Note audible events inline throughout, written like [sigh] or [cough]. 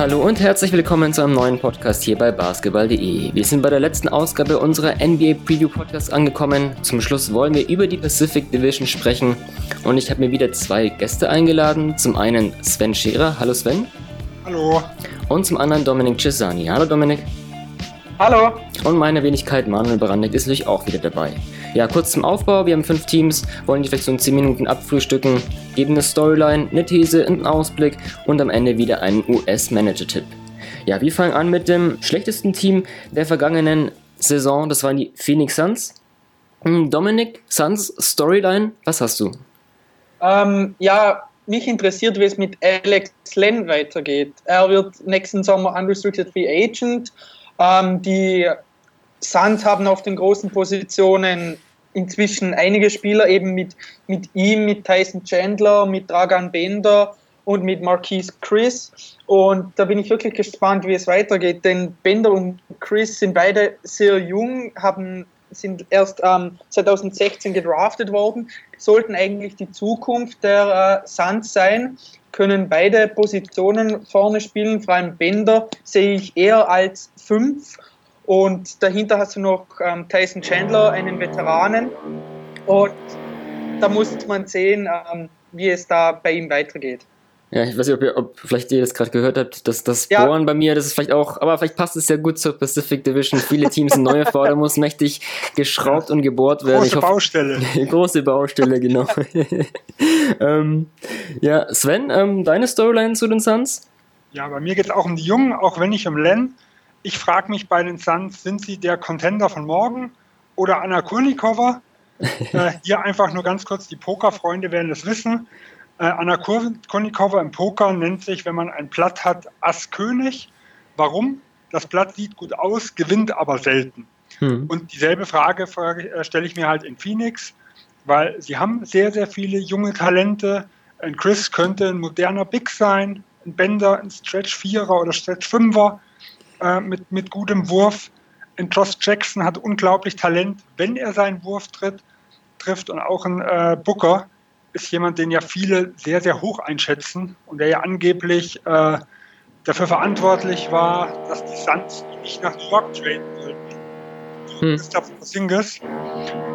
Hallo und herzlich willkommen zu einem neuen Podcast hier bei basketball.de. Wir sind bei der letzten Ausgabe unserer NBA Preview Podcast angekommen. Zum Schluss wollen wir über die Pacific Division sprechen und ich habe mir wieder zwei Gäste eingeladen. Zum einen Sven Scherer. Hallo Sven. Hallo. Und zum anderen Dominik Cesani. Hallo Dominik. Hallo. Und meine Wenigkeit Manuel Brandig ist natürlich auch wieder dabei. Ja, kurz zum Aufbau. Wir haben fünf Teams, wollen die vielleicht so in 10 Minuten abfrühstücken, geben eine Storyline, eine These, einen Ausblick und am Ende wieder einen US-Manager-Tipp. Ja, wir fangen an mit dem schlechtesten Team der vergangenen Saison. Das waren die Phoenix Suns. Hm, Dominik, Suns Storyline, was hast du? Ähm, ja, mich interessiert, wie es mit Alex Len weitergeht. Er wird nächsten Sommer Unrestricted Free Agent ähm, die Suns haben auf den großen Positionen inzwischen einige Spieler eben mit, mit ihm, mit Tyson Chandler, mit Dragan Bender und mit Marquise Chris. Und da bin ich wirklich gespannt, wie es weitergeht, denn Bender und Chris sind beide sehr jung, haben, sind erst ähm, 2016 gedraftet worden, sollten eigentlich die Zukunft der äh, Suns sein, können beide Positionen vorne spielen, vor allem Bender sehe ich eher als fünf. Und dahinter hast du noch ähm, Tyson Chandler, einen Veteranen. Und da muss man sehen, ähm, wie es da bei ihm weitergeht. Ja, ich weiß nicht, ob, ihr, ob vielleicht ihr das gerade gehört habt, dass das ja. Bohren bei mir, das ist vielleicht auch, aber vielleicht passt es ja gut zur Pacific Division. Viele Teams sind neue vor, da muss mächtig geschraubt und gebohrt werden. Große hoffe, Baustelle. [laughs] große Baustelle, genau. [laughs] ähm, ja, Sven, ähm, deine Storyline zu den Suns? Ja, bei mir geht es auch um die Jungen, auch wenn nicht um Len. Ich frage mich bei den Suns, sind sie der Contender von morgen oder Anna Kurnikova? [laughs] äh, hier einfach nur ganz kurz, die Pokerfreunde werden das wissen. Äh, Anna Kurnikova im Poker nennt sich, wenn man ein Blatt hat, Ass König. Warum? Das Blatt sieht gut aus, gewinnt aber selten. Hm. Und dieselbe Frage, Frage äh, stelle ich mir halt in Phoenix, weil sie haben sehr, sehr viele junge Talente. Ein Chris könnte ein moderner Big sein, ein Bender, ein Stretch Vierer oder Stretch Fünfer äh, mit, mit gutem Wurf. Ein Josh Jackson hat unglaublich Talent, wenn er seinen Wurf tritt, trifft. Und auch ein äh, Booker ist jemand, den ja viele sehr, sehr hoch einschätzen und der ja angeblich äh, dafür verantwortlich war, dass die Suns nicht nach New York traden wollten. Hm. Porzingis.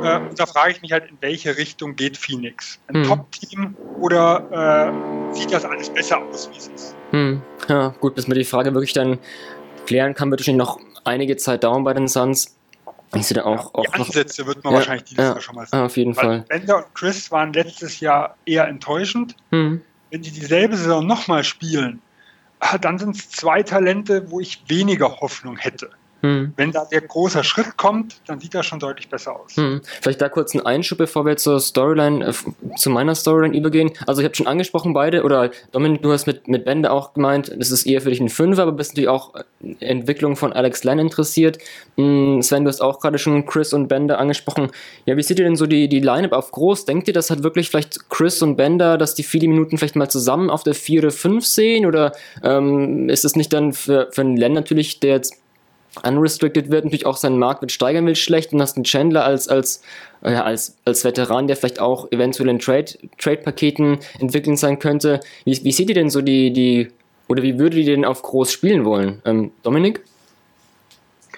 Äh, und da frage ich mich halt, in welche Richtung geht Phoenix? Ein hm. Top-Team oder äh, sieht das alles besser aus, wie es ist? Hm. Ja, gut, bis man die Frage wirklich dann klären kann, wird wahrscheinlich noch einige Zeit dauern bei den Suns. Ich sehe auch, auch die Ansätze noch, wird man ja, wahrscheinlich dieses ja, Jahr schon mal sehen. Auf jeden Weil Fall. Bender und Chris waren letztes Jahr eher enttäuschend. Hm. Wenn die dieselbe Saison nochmal spielen, ah, dann sind es zwei Talente, wo ich weniger Hoffnung hätte. Hm. Wenn da der große Schritt kommt, dann sieht das schon deutlich besser aus. Hm. Vielleicht da kurz ein Einschub, bevor wir zur Storyline, äh, zu meiner Storyline übergehen. Also ich habe schon angesprochen beide, oder Dominik, du hast mit, mit Bände auch gemeint, das ist eher für dich ein Fünfer, aber bist natürlich auch Entwicklung von Alex Len interessiert. Hm, Sven, du hast auch gerade schon Chris und Bender angesprochen. Ja, wie seht ihr denn so die, die Line-Up auf groß? Denkt ihr, das hat wirklich vielleicht Chris und Bender, dass die viele Minuten vielleicht mal zusammen auf der 4 oder 5 sehen? Oder ähm, ist es nicht dann für, für einen Len natürlich, der jetzt unrestricted wird, natürlich auch seinen Marktwert steigern will, schlecht und hast einen Chandler als, als, äh, als, als Veteran, der vielleicht auch eventuell in Trade, Trade-Paketen entwickeln sein könnte. Wie, wie seht ihr denn so die, die, oder wie würdet ihr denn auf groß spielen wollen? Ähm, Dominik?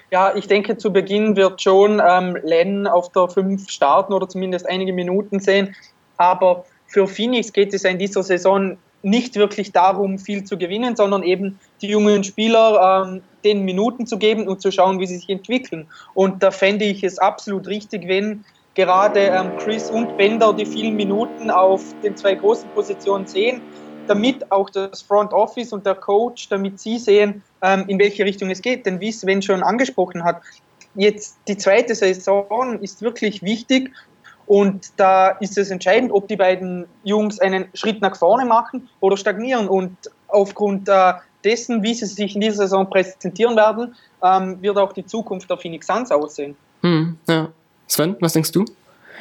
Ja, ich denke, zu Beginn wird schon ähm, Len auf der 5 starten oder zumindest einige Minuten sehen. Aber für Phoenix geht es in dieser Saison nicht wirklich darum, viel zu gewinnen, sondern eben die jungen Spieler ähm, den Minuten zu geben und zu schauen, wie sie sich entwickeln. Und da fände ich es absolut richtig, wenn gerade ähm, Chris und Bender die vielen Minuten auf den zwei großen Positionen sehen, damit auch das Front Office und der Coach, damit sie sehen, ähm, in welche Richtung es geht. Denn wie Sven schon angesprochen hat, jetzt die zweite Saison ist wirklich wichtig und da ist es entscheidend, ob die beiden Jungs einen Schritt nach vorne machen oder stagnieren. Und aufgrund äh, dessen, wie sie sich in dieser Saison präsentieren werden, ähm, wird auch die Zukunft der Phoenix Suns aussehen. Hm, ja. Sven, was denkst du?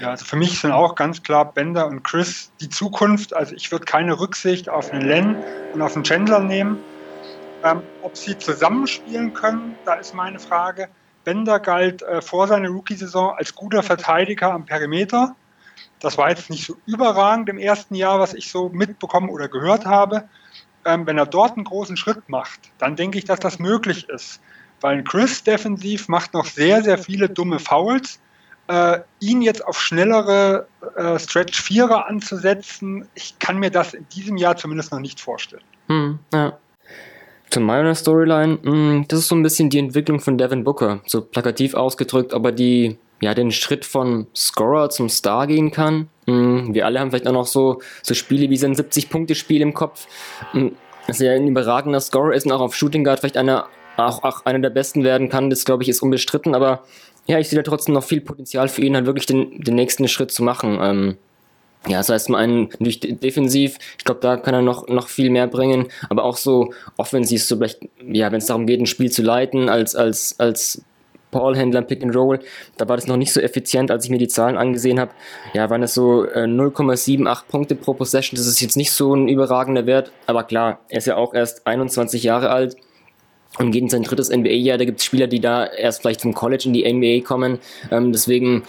Ja, also für mich sind auch ganz klar Bender und Chris die Zukunft. Also ich würde keine Rücksicht auf einen Len und auf einen Chandler nehmen. Ähm, ob sie zusammenspielen können, da ist meine Frage. Bender galt äh, vor seiner Rookie-Saison als guter Verteidiger am Perimeter. Das war jetzt nicht so überragend im ersten Jahr, was ich so mitbekommen oder gehört habe. ähm, wenn er dort einen großen Schritt macht, dann denke ich, dass das möglich ist. Weil Chris defensiv macht noch sehr, sehr viele dumme Fouls. Äh, ihn jetzt auf schnellere äh, Stretch-Vierer anzusetzen, ich kann mir das in diesem Jahr zumindest noch nicht vorstellen. Hm, ja. Zu meiner Storyline, mh, hm, das ist so ein bisschen die Entwicklung von Devin Booker, so plakativ ausgedrückt, aber die ja den Schritt von Scorer zum Star gehen kann. Mh, hm, wir alle haben vielleicht auch noch so, so Spiele wie sein 70-Punkte-Spiel im Kopf. Dass er ein überragender Scorer ist und auch auf Shooting Guard vielleicht einer, auch, auch einer der besten werden kann, das glaube ich ist unbestritten, aber ja, ich sehe da trotzdem noch viel Potenzial für ihn, halt wirklich den, den nächsten Schritt zu machen. Ähm, ja, das heißt, einen natürlich defensiv, ich glaube, da kann er noch, noch viel mehr bringen, aber auch so offensiv, so vielleicht, ja, wenn es darum geht, ein Spiel zu leiten, als, als, als Ballhändler Pick and Roll, da war das noch nicht so effizient, als ich mir die Zahlen angesehen habe. Ja, waren das so äh, 0,78 Punkte pro Possession, das ist jetzt nicht so ein überragender Wert, aber klar, er ist ja auch erst 21 Jahre alt und geht in sein drittes NBA-Jahr. Da gibt es Spieler, die da erst vielleicht vom College in die NBA kommen. Ähm, deswegen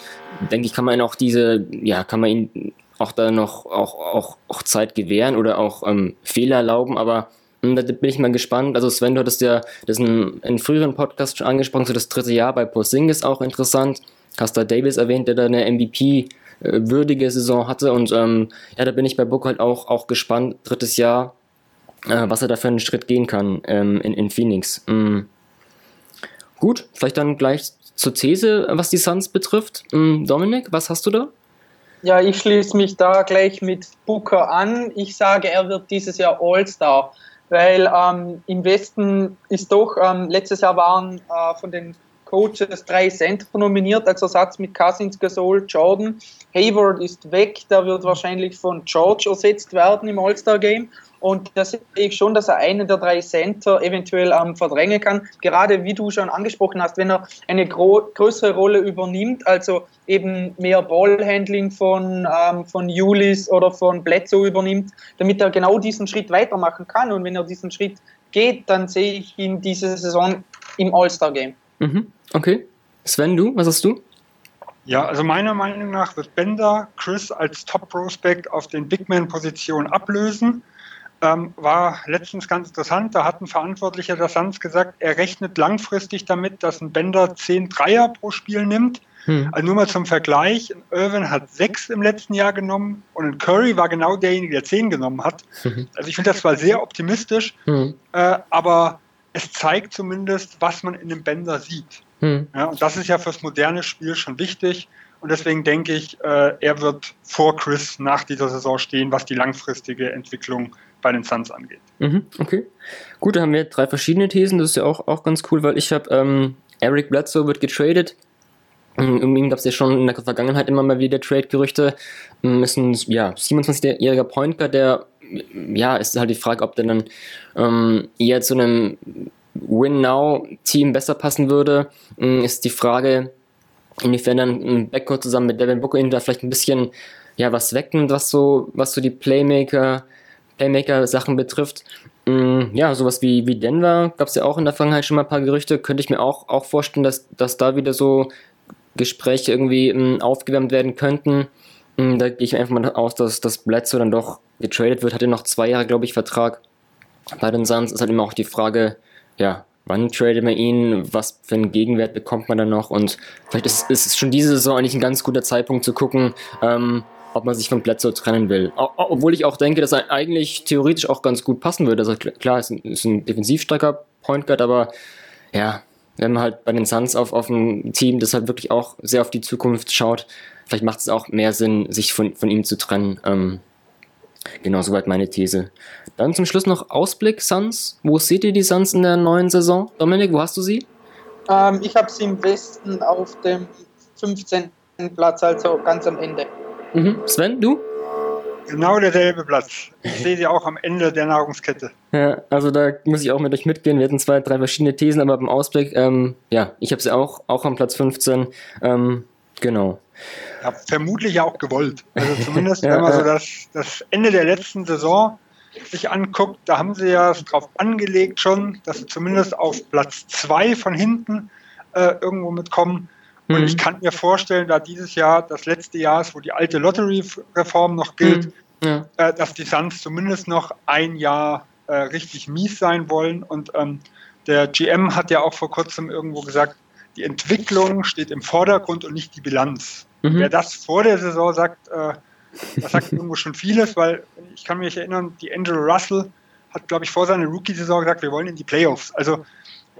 denke ich, kann man auch diese, ja, kann man ihn auch da noch auch, auch, auch Zeit gewähren oder auch ähm, Fehler erlauben, aber hm, da bin ich mal gespannt. Also Sven, du hattest ja das in, in früheren Podcast schon angesprochen, so das dritte Jahr bei Porzingis auch interessant. Hast da Davis erwähnt, der da eine MVP äh, Saison hatte und ähm, ja, da bin ich bei Book halt auch, auch gespannt. Drittes Jahr, äh, was er da für einen Schritt gehen kann ähm, in, in Phoenix. Mhm. Gut, vielleicht dann gleich zur These, was die Suns betrifft. Mhm, Dominik, was hast du da? Ja, ich schließe mich da gleich mit Booker an. Ich sage, er wird dieses Jahr All-Star, weil ähm, im Westen ist doch, ähm, letztes Jahr waren äh, von den Coaches drei Center nominiert als Ersatz mit Cousins, Gasol, Jordan. Hayward ist weg, der wird wahrscheinlich von George ersetzt werden im All-Star-Game. Und da sehe ich schon, dass er einen der drei Center eventuell ähm, verdrängen kann. Gerade wie du schon angesprochen hast, wenn er eine größere Rolle übernimmt, also eben mehr Ballhandling von, ähm, von Julis oder von Bledsoe übernimmt, damit er genau diesen Schritt weitermachen kann. Und wenn er diesen Schritt geht, dann sehe ich ihn diese Saison im All-Star-Game. Mhm. Okay. Sven, du, was hast du? Ja, also meiner Meinung nach wird Bender Chris als Top-Prospect auf den Bigman-Positionen ablösen. Ähm, war letztens ganz interessant, da hat ein Verantwortlicher der Suns gesagt, er rechnet langfristig damit, dass ein Bender 10 Dreier pro Spiel nimmt. Hm. Also nur mal zum Vergleich, Irvin hat sechs im letzten Jahr genommen und ein Curry war genau derjenige, der zehn genommen hat. Mhm. Also ich finde das zwar sehr optimistisch, hm. äh, aber es zeigt zumindest, was man in dem Bender sieht. Hm. Ja, und das ist ja fürs moderne Spiel schon wichtig. Und deswegen denke ich, äh, er wird vor Chris nach dieser Saison stehen, was die langfristige Entwicklung bei den Suns angeht. Mhm, okay. Gut, da haben wir drei verschiedene Thesen. Das ist ja auch, auch ganz cool, weil ich habe ähm, Eric Bledsoe wird getradet. Um ähm, ihn gab es ja schon in der Vergangenheit immer mal wieder Trade-Gerüchte. Ähm, ist ein ja, 27-jähriger Point Guard, der ja, ist halt die Frage, ob der dann ähm, eher zu einem Win-Now-Team besser passen würde. Ähm, ist die Frage, inwiefern dann ein Backcourt zusammen mit Devin Booker ihn da vielleicht ein bisschen ja, was wegnimmt, was so, was so die Playmaker Playmaker-Sachen betrifft. Mm, ja, sowas wie, wie Denver gab es ja auch in der Vergangenheit schon mal ein paar Gerüchte. Könnte ich mir auch, auch vorstellen, dass, dass da wieder so Gespräche irgendwie mm, aufgewärmt werden könnten. Mm, da gehe ich einfach mal aus, dass das Bledsoe dann doch getradet wird. Hatte noch zwei Jahre, glaube ich, Vertrag. Bei den Suns ist halt immer auch die Frage, ja, wann tradet man ihn, was für einen Gegenwert bekommt man dann noch und vielleicht ist, ist schon diese Saison eigentlich ein ganz guter Zeitpunkt zu gucken, ähm, ob man sich von Bledsoe trennen will. Obwohl ich auch denke, dass er eigentlich theoretisch auch ganz gut passen würde. Also klar, ist ein, ist ein defensiv starker Point Guard, aber ja, wenn man halt bei den Suns auf, auf ein Team, das halt wirklich auch sehr auf die Zukunft schaut, vielleicht macht es auch mehr Sinn, sich von, von ihm zu trennen. Ähm, genau, soweit meine These. Dann zum Schluss noch Ausblick Suns. Wo seht ihr die Suns in der neuen Saison? Dominik, wo hast du sie? Ähm, ich habe sie im Westen auf dem 15. Platz, also ganz am Ende. Mhm. Sven, du? Genau derselbe Platz. Ich sehe sie auch am Ende der Nahrungskette. Ja, also da muss ich auch mit euch mitgehen. Wir hatten zwei, drei verschiedene Thesen, aber beim Ausblick, ähm, ja, ich habe sie auch, auch am Platz 15. Ähm, genau. Ja, vermutlich ja auch gewollt. Also [laughs] zumindest, ja, wenn man ja. so das, das Ende der letzten Saison sich anguckt, da haben sie ja drauf angelegt schon, dass sie zumindest auf Platz 2 von hinten äh, irgendwo mitkommen. Und mhm. ich kann mir vorstellen, da dieses Jahr das letzte Jahr ist, wo die alte Lottery-Reform noch gilt, mhm. ja. äh, dass die Suns zumindest noch ein Jahr äh, richtig mies sein wollen. Und ähm, der GM hat ja auch vor kurzem irgendwo gesagt, die Entwicklung steht im Vordergrund und nicht die Bilanz. Mhm. Wer das vor der Saison sagt, äh, das sagt irgendwo schon vieles, weil ich kann mich erinnern, die Angelo Russell hat, glaube ich, vor seiner Rookie-Saison gesagt, wir wollen in die Playoffs. Also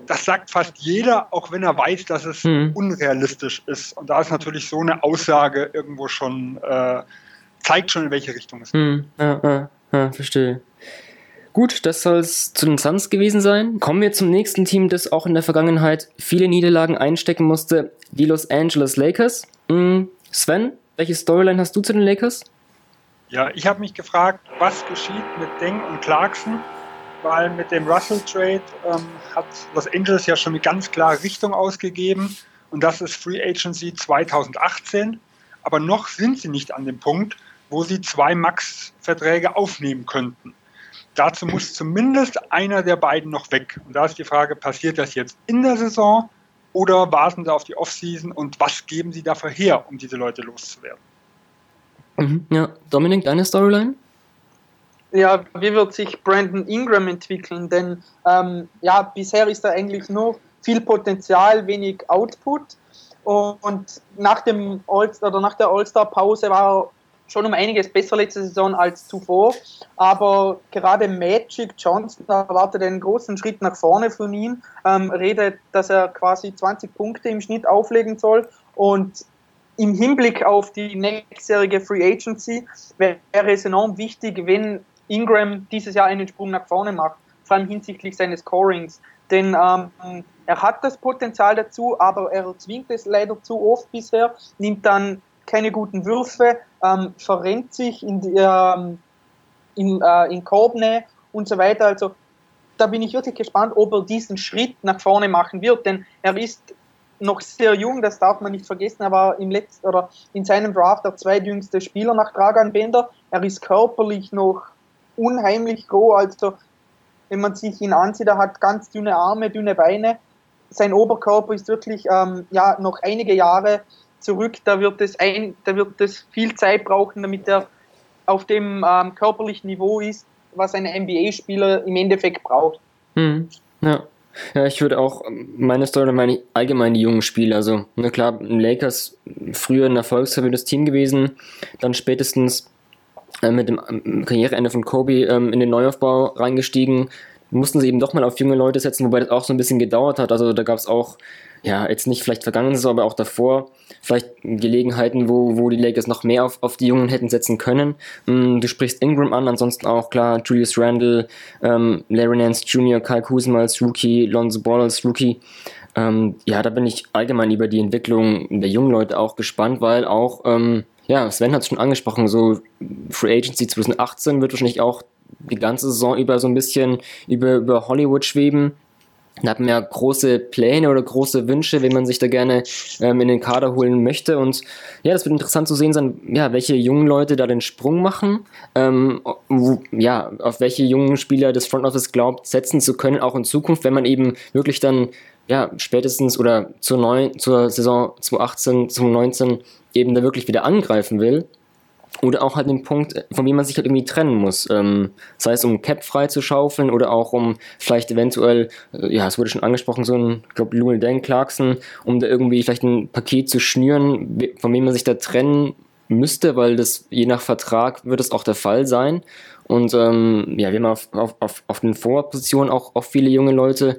das sagt fast jeder, auch wenn er weiß, dass es mhm. unrealistisch ist. Und da ist natürlich so eine Aussage irgendwo schon, äh, zeigt schon, in welche Richtung es geht. Mhm. Ja, ja, ja, verstehe. Gut, das soll es zu den Suns gewesen sein. Kommen wir zum nächsten Team, das auch in der Vergangenheit viele Niederlagen einstecken musste, die Los Angeles Lakers. Mhm. Sven, welche Storyline hast du zu den Lakers? Ja, ich habe mich gefragt, was geschieht mit Deng und Clarkson, weil mit dem Russell Trade ähm, hat Los Angeles ja schon eine ganz klare Richtung ausgegeben und das ist Free Agency 2018. Aber noch sind sie nicht an dem Punkt, wo sie zwei Max-Verträge aufnehmen könnten. Dazu muss zumindest einer der beiden noch weg. Und da ist die Frage, passiert das jetzt in der Saison oder warten sie auf die Offseason und was geben sie dafür her, um diese Leute loszuwerden? Mhm, ja, Dominik, deine Storyline? Ja, wie wird sich Brandon Ingram entwickeln? Denn ähm, ja, bisher ist da eigentlich nur viel Potenzial, wenig Output. Und nach dem All oder nach der All-Star-Pause war er schon um einiges besser letzte Saison als zuvor. Aber gerade Magic Johnson erwartet einen großen Schritt nach vorne von ihm. Ähm, redet, dass er quasi 20 Punkte im Schnitt auflegen soll. Und im Hinblick auf die nächstjährige Free Agency wäre es enorm wichtig, wenn Ingram dieses Jahr einen Sprung nach vorne macht, vor allem hinsichtlich seines Scorings. Denn ähm, er hat das Potenzial dazu, aber er zwingt es leider zu oft bisher, nimmt dann keine guten Würfe, ähm, verrennt sich in, die, ähm, in, äh, in Korbnähe und so weiter. Also da bin ich wirklich gespannt, ob er diesen Schritt nach vorne machen wird, denn er ist noch sehr jung, das darf man nicht vergessen, er war im letzten oder in seinem Draft der zweitjüngste Spieler nach Dragan Bender. Er ist körperlich noch unheimlich groß, also wenn man sich ihn ansieht, er hat ganz dünne Arme, dünne Beine. Sein Oberkörper ist wirklich ähm, ja, noch einige Jahre zurück. Da wird, es ein, da wird es viel Zeit brauchen, damit er auf dem ähm, körperlichen Niveau ist, was ein NBA-Spieler im Endeffekt braucht. Hm, ja. Ja, ich würde auch meine Story, meine allgemein die jungen Spieler, also na klar, Lakers früher ein erfolgsverwöhntes Team gewesen, dann spätestens äh, mit dem ähm, Karriereende von Kobe ähm, in den Neuaufbau reingestiegen, mussten sie eben doch mal auf junge Leute setzen, wobei das auch so ein bisschen gedauert hat. Also da gab es auch, ja, jetzt nicht vielleicht vergangene Saison, aber auch davor vielleicht Gelegenheiten, wo, wo die Lakers noch mehr auf, auf die Jungen hätten setzen können. Mm, du sprichst Ingram an, ansonsten auch klar Julius Randle, ähm, Larry Nance Jr., Kyle Kuzma als Rookie, Lonzo Ball als Rookie. Ähm, ja, da bin ich allgemein über die Entwicklung der jungen Leute auch gespannt, weil auch, ähm, ja, Sven hat es schon angesprochen, so Free Agency 2018 wird wahrscheinlich auch die ganze Saison über so ein bisschen über, über Hollywood schweben. Da hat man ja große Pläne oder große Wünsche, wenn man sich da gerne ähm, in den Kader holen möchte. Und ja, das wird interessant zu sehen sein, ja, welche jungen Leute da den Sprung machen, ähm, wo, ja, auf welche jungen Spieler das Front Office glaubt, setzen zu können, auch in Zukunft, wenn man eben wirklich dann ja, spätestens oder zur, neuen, zur Saison 2018, 2019 eben da wirklich wieder angreifen will. Oder auch halt den Punkt, von dem man sich halt irgendwie trennen muss. Ähm, sei es um Cap frei zu schaufeln oder auch um vielleicht eventuell, äh, ja, es wurde schon angesprochen, so ein, ich glaube, Louis Dan Clarkson, um da irgendwie vielleicht ein Paket zu schnüren, von wem man sich da trennen müsste, weil das je nach Vertrag wird es auch der Fall sein. Und ähm, ja, wir haben auf, auf, auf, auf den Vorpositionen auch, auch viele junge Leute.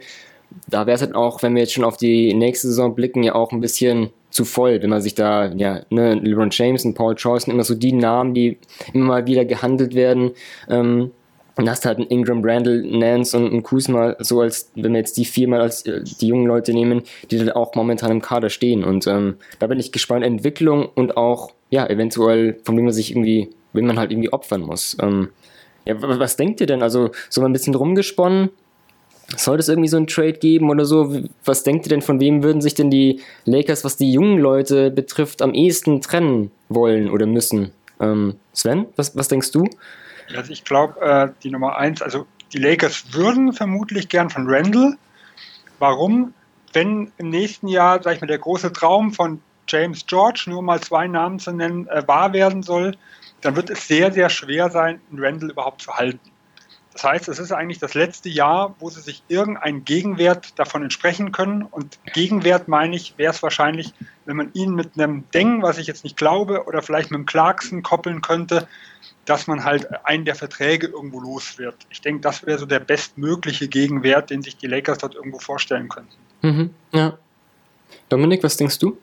Da wäre es halt auch, wenn wir jetzt schon auf die nächste Saison blicken, ja auch ein bisschen zu voll, wenn man sich da, ja, ne, LeBron James und Paul George sind immer so die Namen, die immer mal wieder gehandelt werden. Ähm, und hast halt einen Ingram, Randall, Nance und einen Kuzma, so als, wenn wir jetzt die viermal als äh, die jungen Leute nehmen, die dann auch momentan im Kader stehen. Und ähm, da bin ich gespannt, Entwicklung und auch, ja, eventuell, von wem man sich irgendwie, wenn man halt irgendwie opfern muss. Ähm, ja, was denkt ihr denn? Also, so ein bisschen rumgesponnen, soll es irgendwie so einen Trade geben oder so? Was denkt ihr denn, von wem würden sich denn die Lakers, was die jungen Leute betrifft, am ehesten trennen wollen oder müssen? Ähm, Sven, was, was denkst du? Also ich glaube, äh, die Nummer eins, also die Lakers würden vermutlich gern von Randall. Warum? Wenn im nächsten Jahr, sag ich mal, der große Traum von James George, nur mal zwei Namen zu nennen, äh, wahr werden soll, dann wird es sehr, sehr schwer sein, einen Randall überhaupt zu halten. Das heißt, es ist eigentlich das letzte Jahr, wo sie sich irgendeinen Gegenwert davon entsprechen können. Und Gegenwert meine ich, wäre es wahrscheinlich, wenn man ihn mit einem Deng, was ich jetzt nicht glaube, oder vielleicht mit einem Clarkson koppeln könnte, dass man halt einen der Verträge irgendwo los wird. Ich denke, das wäre so der bestmögliche Gegenwert, den sich die Lakers dort irgendwo vorstellen könnten. Mhm, ja. Dominik, was denkst du?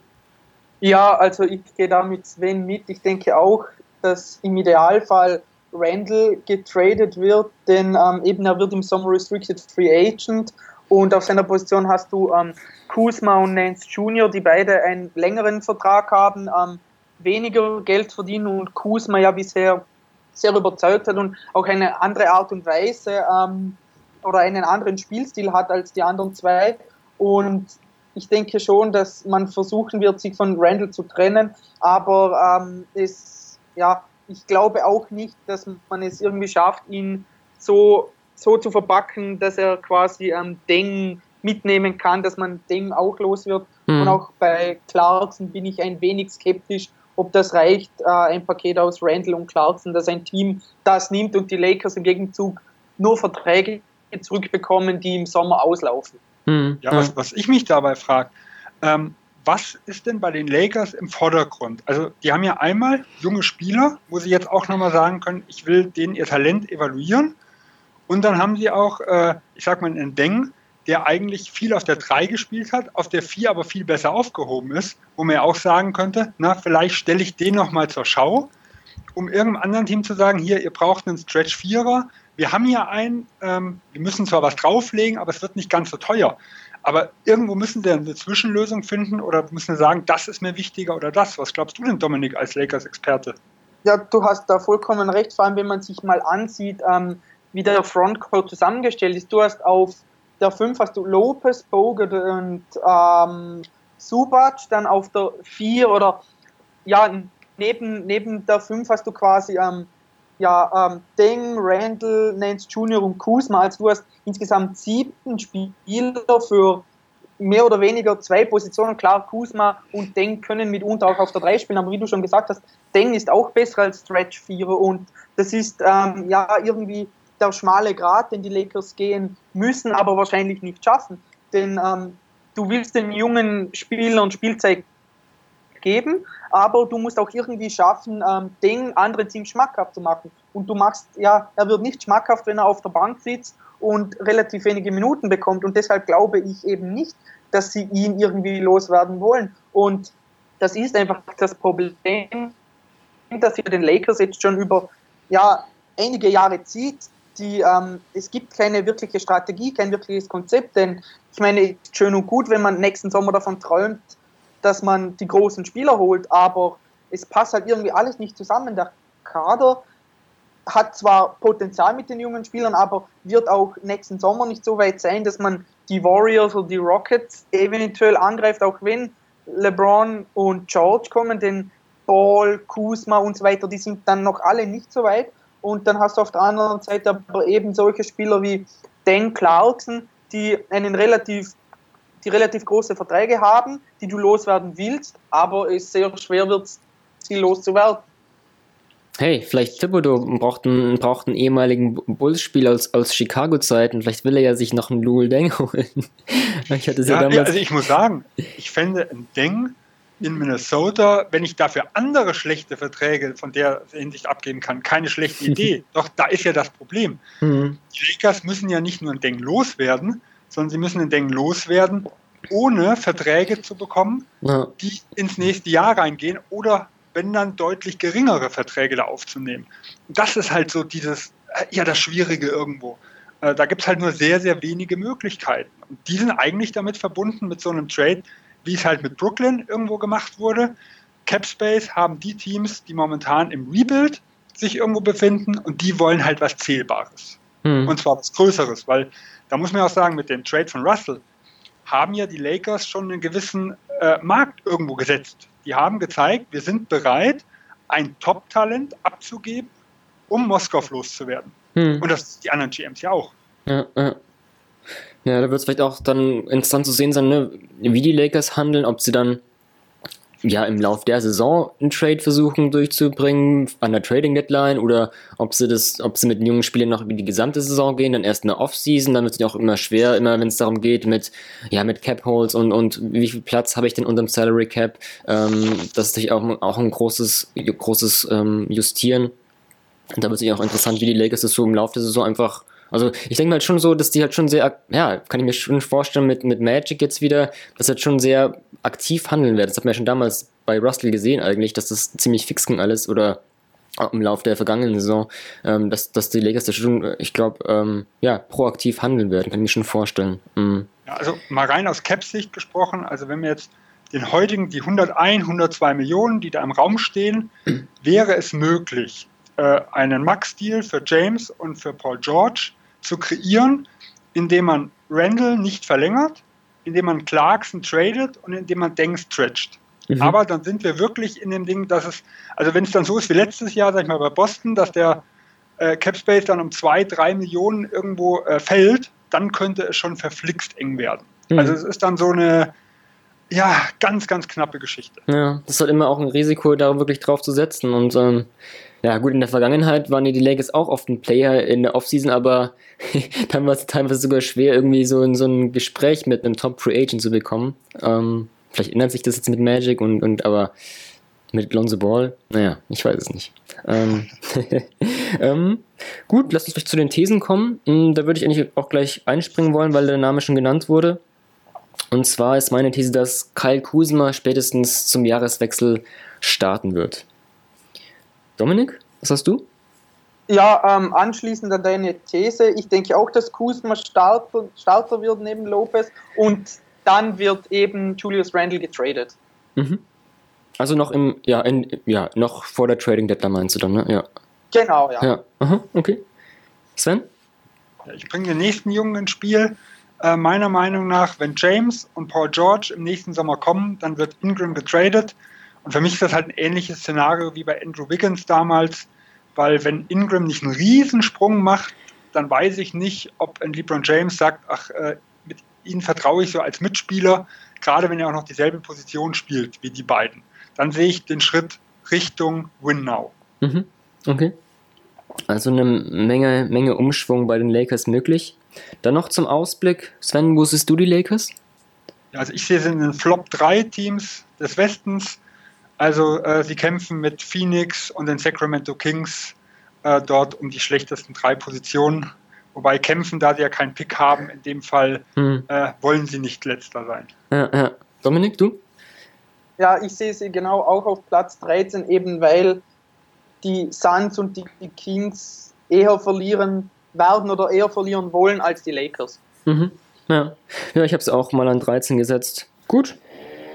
Ja, also ich gehe da mit Sven mit. Ich denke auch, dass im Idealfall Randall getradet wird, denn ähm, eben er wird im Sommer Restricted Free Agent und auf seiner Position hast du ähm, Kuzma und Nance Jr., die beide einen längeren Vertrag haben, ähm, weniger Geld verdienen und Kuzma ja bisher sehr überzeugt hat und auch eine andere Art und Weise ähm, oder einen anderen Spielstil hat als die anderen zwei. Und ich denke schon, dass man versuchen wird, sich von Randall zu trennen, aber ähm, es, ja, ich glaube auch nicht, dass man es irgendwie schafft, ihn so, so zu verpacken, dass er quasi ähm, Deng mitnehmen kann, dass man Deng auch los wird. Mhm. Und auch bei Clarkson bin ich ein wenig skeptisch, ob das reicht, äh, ein Paket aus Randall und Clarkson, dass ein Team das nimmt und die Lakers im Gegenzug nur Verträge zurückbekommen, die im Sommer auslaufen. Mhm. Ja, was, was ich mich dabei frage, ähm, was ist denn bei den Lakers im Vordergrund? Also die haben ja einmal junge Spieler, wo sie jetzt auch nochmal sagen können, ich will denen ihr Talent evaluieren. Und dann haben sie auch, äh, ich sag mal, einen Deng, der eigentlich viel auf der 3 gespielt hat, auf der 4 aber viel besser aufgehoben ist, wo man ja auch sagen könnte, na, vielleicht stelle ich den nochmal zur Schau, um irgendeinem anderen Team zu sagen, hier, ihr braucht einen Stretch-Vierer, wir haben hier einen, ähm, wir müssen zwar was drauflegen, aber es wird nicht ganz so teuer. Aber irgendwo müssen sie eine Zwischenlösung finden oder müssen sie sagen, das ist mir wichtiger oder das. Was glaubst du denn, Dominik, als Lakers-Experte? Ja, du hast da vollkommen recht, vor allem wenn man sich mal ansieht, ähm, wie der Frontcourt zusammengestellt ist. Du hast auf der 5 hast du Lopez, Bogut und ähm, Subac, dann auf der 4 oder ja, neben, neben der 5 hast du quasi ähm, ja, ähm, Deng, Randall, Nance Jr. und Kuzma. Also du hast insgesamt sieben Spieler für mehr oder weniger zwei Positionen. Klar, Kuzma und Deng können mitunter auch auf der 3 spielen, aber wie du schon gesagt hast, Deng ist auch besser als Stretch 4 und das ist ähm, ja irgendwie der schmale Grat, den die Lakers gehen müssen, aber wahrscheinlich nicht schaffen. Denn ähm, du willst den jungen Spielern Spielzeit geben, aber du musst auch irgendwie schaffen, ähm, den anderen Team schmackhaft zu machen. Und du machst, ja, er wird nicht schmackhaft, wenn er auf der Bank sitzt und relativ wenige Minuten bekommt. Und deshalb glaube ich eben nicht, dass sie ihn irgendwie loswerden wollen. Und das ist einfach das Problem, dass ihr den Lakers jetzt schon über ja, einige Jahre zieht. Die, ähm, es gibt keine wirkliche Strategie, kein wirkliches Konzept, denn ich meine, schön und gut, wenn man nächsten Sommer davon träumt, dass man die großen Spieler holt, aber es passt halt irgendwie alles nicht zusammen. Der Kader hat zwar Potenzial mit den jungen Spielern, aber wird auch nächsten Sommer nicht so weit sein, dass man die Warriors oder die Rockets eventuell angreift, auch wenn LeBron und George kommen, denn Ball, Kuzma und so weiter, die sind dann noch alle nicht so weit. Und dann hast du auf der anderen Seite aber eben solche Spieler wie Dan Clarkson, die einen relativ die relativ große Verträge haben, die du loswerden willst, aber es sehr schwer wird, sie loszuwerden. Hey, vielleicht Thibodeau braucht einen, braucht einen ehemaligen Bulls-Spieler aus, aus Chicago-Zeiten. Vielleicht will er ja sich noch einen Lul Deng [laughs] holen. ich hatte ja, damals also ich muss sagen, ich fände ein Deng in Minnesota, wenn ich dafür andere schlechte Verträge von der Hinsicht abgeben kann, keine schlechte [laughs] Idee. Doch da ist ja das Problem. Mhm. Die Lakers müssen ja nicht nur ein Deng loswerden, sondern sie müssen den Deng loswerden, ohne Verträge zu bekommen, ja. die ins nächste Jahr reingehen oder wenn dann deutlich geringere Verträge da aufzunehmen. Und das ist halt so dieses, ja, das Schwierige irgendwo. Äh, da gibt es halt nur sehr, sehr wenige Möglichkeiten. Und die sind eigentlich damit verbunden mit so einem Trade, wie es halt mit Brooklyn irgendwo gemacht wurde. Capspace haben die Teams, die momentan im Rebuild sich irgendwo befinden und die wollen halt was Zählbares. Mhm. Und zwar was Größeres, weil da muss man auch sagen, mit dem Trade von Russell haben ja die Lakers schon einen gewissen äh, Markt irgendwo gesetzt. Die haben gezeigt, wir sind bereit, ein Top-Talent abzugeben, um Moskau loszuwerden. Hm. Und das die anderen GMs ja auch. Ja, ja. ja da wird es vielleicht auch dann interessant zu sehen sein, ne, wie die Lakers handeln, ob sie dann ja im Lauf der Saison einen Trade versuchen durchzubringen an der Trading Deadline oder ob sie das, ob sie mit den jungen Spielern noch über die gesamte Saison gehen, dann erst in der Offseason, dann wird es auch immer schwer, immer wenn es darum geht mit ja mit Cap Holes und und wie viel Platz habe ich denn unterm Salary Cap, ähm, das ist natürlich auch, auch ein großes großes ähm, Justieren. Und da wird es auch interessant, wie die Lakers das so im Laufe der Saison einfach also ich denke halt schon so, dass die halt schon sehr, ja, kann ich mir schon vorstellen mit, mit Magic jetzt wieder, dass halt schon sehr aktiv handeln werden. Das hat man ja schon damals bei Russell gesehen eigentlich, dass das ziemlich fix ging alles oder im Laufe der vergangenen Saison, ähm, dass, dass die Lakers da schon, ich glaube, ähm, ja, proaktiv handeln werden, kann ich mir schon vorstellen. Mhm. Ja, also mal rein aus Cap-Sicht gesprochen, also wenn wir jetzt den heutigen, die 101, 102 Millionen, die da im Raum stehen, wäre es möglich, äh, einen Max-Deal für James und für Paul George zu kreieren, indem man Randall nicht verlängert, indem man Clarkson tradet und indem man Deng stretcht. Mhm. Aber dann sind wir wirklich in dem Ding, dass es, also wenn es dann so ist wie letztes Jahr, sag ich mal, bei Boston, dass der äh, Cap Space dann um zwei, drei Millionen irgendwo äh, fällt, dann könnte es schon verflixt eng werden. Mhm. Also es ist dann so eine, ja, ganz, ganz knappe Geschichte. Ja, das ist halt immer auch ein Risiko, da wirklich drauf zu setzen. Und ähm, ja, gut, in der Vergangenheit waren die Lakers auch oft ein Player in der Offseason, aber [laughs] dann war es teilweise sogar schwer, irgendwie so, in so ein Gespräch mit einem Top Free Agent zu bekommen. Ähm, vielleicht ändert sich das jetzt mit Magic und, und aber mit Lonzo Ball, naja, ich weiß es nicht. Ähm, [laughs] ähm, gut, lasst uns vielleicht zu den Thesen kommen. Hm, da würde ich eigentlich auch gleich einspringen wollen, weil der Name schon genannt wurde. Und zwar ist meine These, dass Kyle Kuzma spätestens zum Jahreswechsel starten wird. Dominik, was hast du? Ja, ähm, anschließend an deine These, ich denke auch, dass Kuzma Starter, Starter wird neben Lopez und dann wird eben Julius Randle getradet. Mhm. Also noch im, ja, in, ja, noch vor der Trading Deadline meinst du dann, ne? Ja. Genau, ja. Ja, Aha, okay. Sven? Ich bringe den nächsten Jungen ins Spiel. Äh, meiner Meinung nach, wenn James und Paul George im nächsten Sommer kommen, dann wird Ingram getradet. Und für mich ist das halt ein ähnliches Szenario wie bei Andrew Wiggins damals, weil wenn Ingram nicht einen Riesensprung macht, dann weiß ich nicht, ob ein LeBron James sagt, ach, äh, mit ihnen vertraue ich so als Mitspieler, gerade wenn er auch noch dieselbe Position spielt wie die beiden. Dann sehe ich den Schritt Richtung Win Now. Mhm. Okay. Also eine Menge, Menge Umschwung bei den Lakers möglich. Dann noch zum Ausblick. Sven, wo siehst du die Lakers? Ja, also ich sehe sie in den Flop 3 Teams des Westens. Also äh, sie kämpfen mit Phoenix und den Sacramento Kings äh, dort um die schlechtesten drei Positionen. Wobei kämpfen, da sie ja keinen Pick haben, in dem Fall hm. äh, wollen sie nicht letzter sein. Ja, ja. Dominik, du? Ja, ich sehe sie genau auch auf Platz 13, eben weil die Suns und die Kings eher verlieren werden oder eher verlieren wollen als die Lakers. Mhm. Ja. ja, ich habe es auch mal an 13 gesetzt. Gut,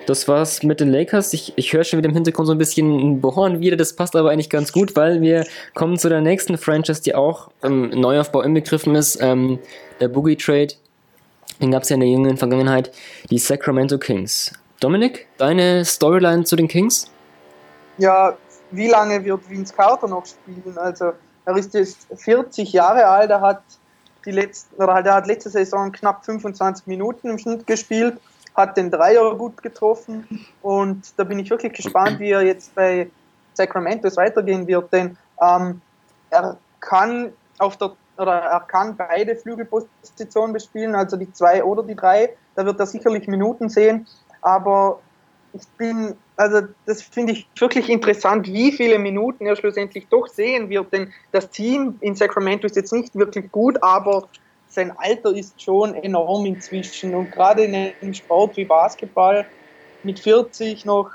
das war's mit den Lakers. Ich, ich höre schon wieder im Hintergrund so ein bisschen ein Bohren wieder. Das passt aber eigentlich ganz gut, weil wir kommen zu der nächsten Franchise, die auch im Neuaufbau inbegriffen ist. Ähm, der Boogie Trade. Den gab es ja in der jüngeren Vergangenheit. Die Sacramento Kings. Dominik, deine Storyline zu den Kings? Ja, wie lange wird Vince Carter noch spielen? Also, er ist jetzt 40 Jahre alt, er hat die letzten, oder halt, er hat letzte Saison knapp 25 Minuten im Schnitt gespielt hat den Dreier gut getroffen und da bin ich wirklich gespannt, wie er jetzt bei Sacramento weitergehen wird, denn ähm, er kann auf der oder er kann beide Flügelpositionen bespielen, also die zwei oder die drei. Da wird er sicherlich Minuten sehen, aber ich bin, also das finde ich wirklich interessant, wie viele Minuten er schlussendlich doch sehen wird, denn das Team in Sacramento ist jetzt nicht wirklich gut, aber sein Alter ist schon enorm inzwischen. Und gerade in einem Sport wie Basketball mit 40 noch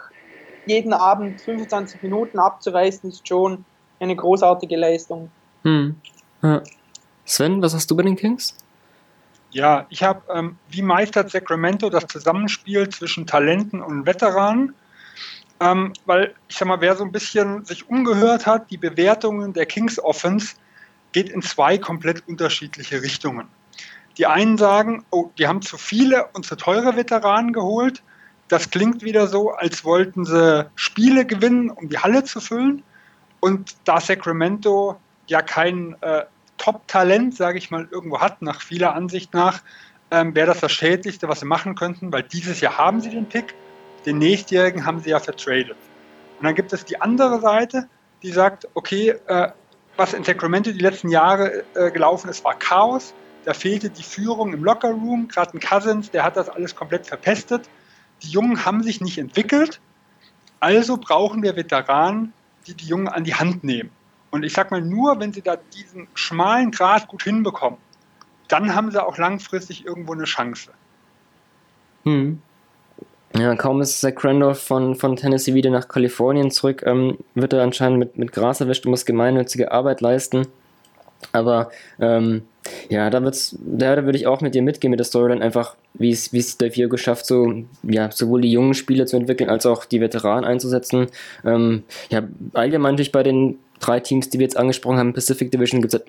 jeden Abend 25 Minuten abzureißen, ist schon eine großartige Leistung. Hm. Ja. Sven, was hast du bei den Kings? Ja, ich habe, ähm, wie meistert Sacramento das Zusammenspiel zwischen Talenten und Veteranen? Ähm, weil, ich sag mal, wer so ein bisschen sich umgehört hat, die Bewertungen der Kings Offense geht in zwei komplett unterschiedliche Richtungen. Die einen sagen, oh, die haben zu viele und zu teure Veteranen geholt. Das klingt wieder so, als wollten sie Spiele gewinnen, um die Halle zu füllen. Und da Sacramento ja kein äh, Top-Talent, sage ich mal, irgendwo hat, nach vieler Ansicht nach, ähm, wäre das das Schädlichste, was sie machen könnten, weil dieses Jahr haben sie den Pick. den nächstjährigen haben sie ja vertradet. Und dann gibt es die andere Seite, die sagt, okay, äh, was in Sacramento die letzten Jahre äh, gelaufen ist, war Chaos. Da fehlte die Führung im Lockerroom. Gerade ein Cousins, der hat das alles komplett verpestet. Die Jungen haben sich nicht entwickelt. Also brauchen wir Veteranen, die die Jungen an die Hand nehmen. Und ich sag mal, nur wenn sie da diesen schmalen Grat gut hinbekommen, dann haben sie auch langfristig irgendwo eine Chance. Hm. Ja, kaum ist Zach Randolph von, von Tennessee wieder nach Kalifornien zurück, ähm, wird er anscheinend mit, mit Gras erwischt und muss gemeinnützige Arbeit leisten. Aber ähm, ja, da wird's, da, da würde ich auch mit dir mitgehen mit der Storyline, einfach wie es wie es geschafft, so ja sowohl die jungen Spieler zu entwickeln als auch die Veteranen einzusetzen. Ähm, ja, allgemein natürlich bei den drei Teams, die wir jetzt angesprochen haben, Pacific Division gibt es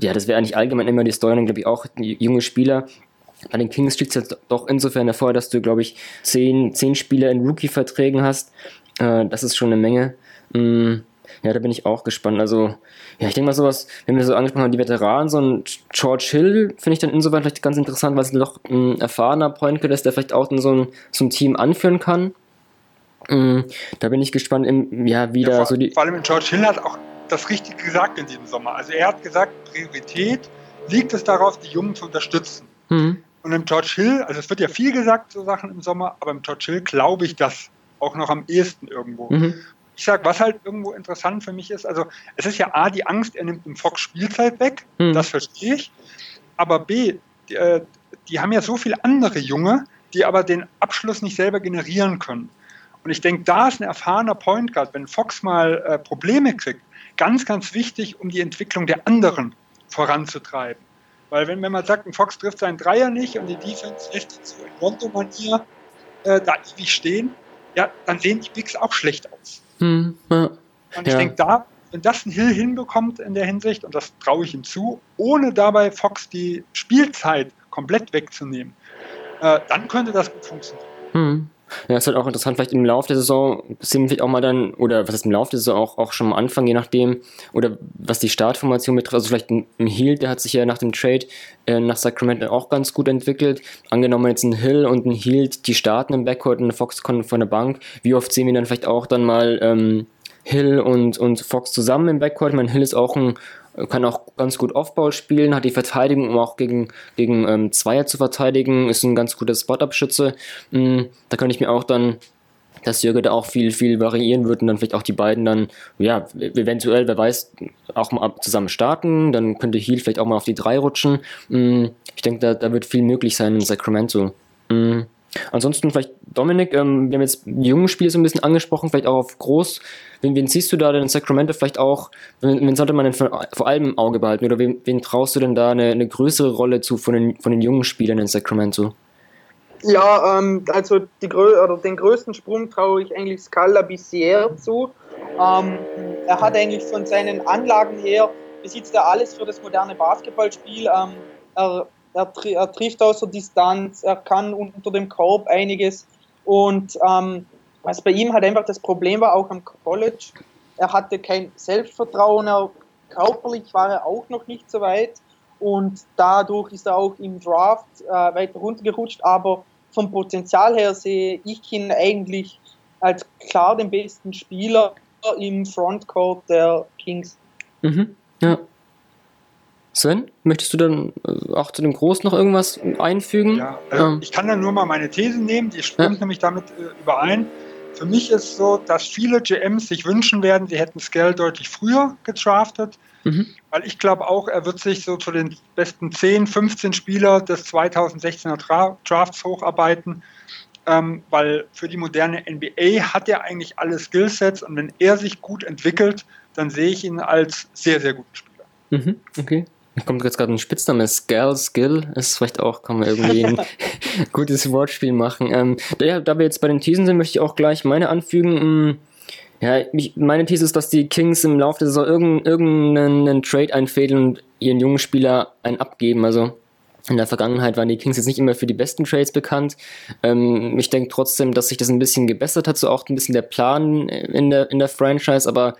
ja, das wäre eigentlich allgemein immer die Storyline, glaube ich, auch junge Spieler. Bei den Kings steht es jetzt doch insofern hervor, dass du, glaube ich, zehn, zehn Spieler in Rookie-Verträgen hast. Äh, das ist schon eine Menge. Mm, ja, da bin ich auch gespannt. Also, ja, ich denke mal sowas, wenn wir so angesprochen haben, die Veteranen, so ein George Hill finde ich dann insofern vielleicht ganz interessant, weil es doch ein erfahrener Point ist, der vielleicht auch dann so ein, so ein Team anführen kann. Mm, da bin ich gespannt, im, ja, wie ja, da vor, so die. Vor allem George Hill hat auch das Richtige gesagt in diesem Sommer. Also er hat gesagt, Priorität liegt es darauf, die Jungen zu unterstützen. Mhm. Und im George Hill, also es wird ja viel gesagt zu so Sachen im Sommer, aber im George Hill glaube ich das auch noch am ehesten irgendwo. Mhm. Ich sage, was halt irgendwo interessant für mich ist, also es ist ja A, die Angst, er nimmt dem Fox Spielzeit weg, mhm. das verstehe ich, aber B, die, äh, die haben ja so viele andere Junge, die aber den Abschluss nicht selber generieren können. Und ich denke, da ist ein erfahrener Point Guard, wenn Fox mal äh, Probleme kriegt, ganz, ganz wichtig, um die Entwicklung der anderen voranzutreiben. Weil wenn, wenn man sagt, ein Fox trifft seinen Dreier nicht und die Defense lässt ihn so in Rondo-Manier äh, da ewig stehen, ja, dann sehen die Bigs auch schlecht aus. Hm, ja. Und ich ja. denke, da, wenn das ein Hill hinbekommt in der Hinsicht, und das traue ich ihm zu, ohne dabei Fox die Spielzeit komplett wegzunehmen, äh, dann könnte das gut funktionieren. Hm. Ja, ist halt auch interessant, vielleicht im Laufe der Saison sehen wir auch mal dann, oder was ist im Laufe der Saison auch, auch schon am Anfang, je nachdem, oder was die Startformation betrifft, also vielleicht ein, Hill, der hat sich ja nach dem Trade äh, nach Sacramento auch ganz gut entwickelt. Angenommen jetzt ein Hill und ein Hield, die starten im Backcourt und eine Fox kommt von der Bank. Wie oft sehen wir dann vielleicht auch dann mal ähm, Hill und, und Fox zusammen im Backcourt? Ich meine, Hill ist auch ein kann auch ganz gut Offball spielen, hat die Verteidigung, um auch gegen, gegen ähm, Zweier zu verteidigen, ist ein ganz guter Spot-Up-Schütze. Mhm, da kann ich mir auch dann, dass Jürgen da auch viel, viel variieren wird und dann vielleicht auch die beiden dann, ja, eventuell, wer weiß, auch mal zusammen starten, dann könnte Heal vielleicht auch mal auf die drei rutschen. Mhm, ich denke, da, da wird viel möglich sein in Sacramento. Ansonsten vielleicht Dominik, ähm, wir haben jetzt die jungen Spiele so ein bisschen angesprochen, vielleicht auch auf groß. Wen, wen siehst du da denn in Sacramento vielleicht auch, wen, wen sollte man denn vor, vor allem im Auge behalten oder wen, wen traust du denn da eine, eine, größere Rolle zu von den, von den jungen Spielern in Sacramento? Ja, ähm, also die, den größten Sprung traue ich eigentlich Scala Bissier zu. Ähm, er hat eigentlich von seinen Anlagen her, besitzt er alles für das moderne Basketballspiel. Ähm, er er, er trifft aus der Distanz, er kann unter dem Korb einiges. Und ähm, was bei ihm halt einfach das Problem war, auch am College, er hatte kein Selbstvertrauen, er, körperlich war er auch noch nicht so weit. Und dadurch ist er auch im Draft äh, weiter runtergerutscht. Aber vom Potenzial her sehe ich ihn eigentlich als klar den besten Spieler im Frontcourt der Kings. Mhm. Ja. Sven, möchtest du dann äh, auch zu dem Groß noch irgendwas einfügen? Ja, also ähm. ich kann dann nur mal meine These nehmen, die stimmt ja. nämlich damit äh, überein. Für mich ist so, dass viele GMs sich wünschen werden, sie hätten Scale deutlich früher gedraftet, mhm. weil ich glaube auch, er wird sich so zu den besten 10, 15 Spieler des 2016er Drafts hocharbeiten, ähm, weil für die moderne NBA hat er eigentlich alle Skillsets und wenn er sich gut entwickelt, dann sehe ich ihn als sehr, sehr guten Spieler. Mhm. Okay. Kommt jetzt gerade ein Spitzname, Scale Skill, ist vielleicht auch, kann man irgendwie ein [laughs] [laughs] gutes Wortspiel machen. Ähm, da, da wir jetzt bei den Thesen sind, möchte ich auch gleich meine anfügen. Hm, ja, meine These ist, dass die Kings im Laufe der Saison irgendeinen, irgendeinen Trade einfädeln und ihren jungen Spieler einen abgeben. Also in der Vergangenheit waren die Kings jetzt nicht immer für die besten Trades bekannt. Ähm, ich denke trotzdem, dass sich das ein bisschen gebessert hat, so auch ein bisschen der Plan in der, in der Franchise, aber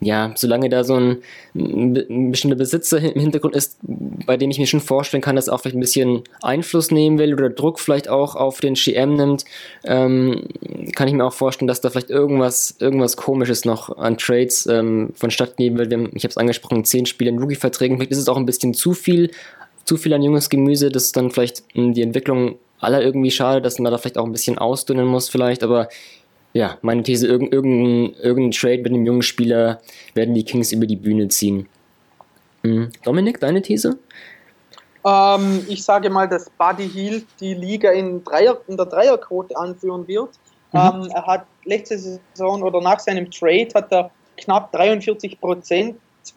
ja, solange da so ein, ein, bestimmter Besitzer im Hintergrund ist, bei dem ich mir schon vorstellen kann, dass er auch vielleicht ein bisschen Einfluss nehmen will oder Druck vielleicht auch auf den GM nimmt, ähm, kann ich mir auch vorstellen, dass da vielleicht irgendwas, irgendwas Komisches noch an Trades ähm, vonstatten geben will. Ich habe es angesprochen, zehn Spiele in Rookie-Verträgen. Vielleicht ist es auch ein bisschen zu viel, zu viel an junges Gemüse, das dann vielleicht die Entwicklung aller irgendwie schade, dass man da vielleicht auch ein bisschen ausdünnen muss vielleicht, aber ja, meine These, irgendein, irgendein, irgendein Trade mit einem jungen Spieler werden die Kings über die Bühne ziehen. Mhm. Dominik, deine These? Ähm, ich sage mal, dass Buddy Hield die Liga in, Dreier, in der Dreierquote anführen wird. Mhm. Ähm, er hat letzte Saison oder nach seinem Trade hat er knapp 43 Prozent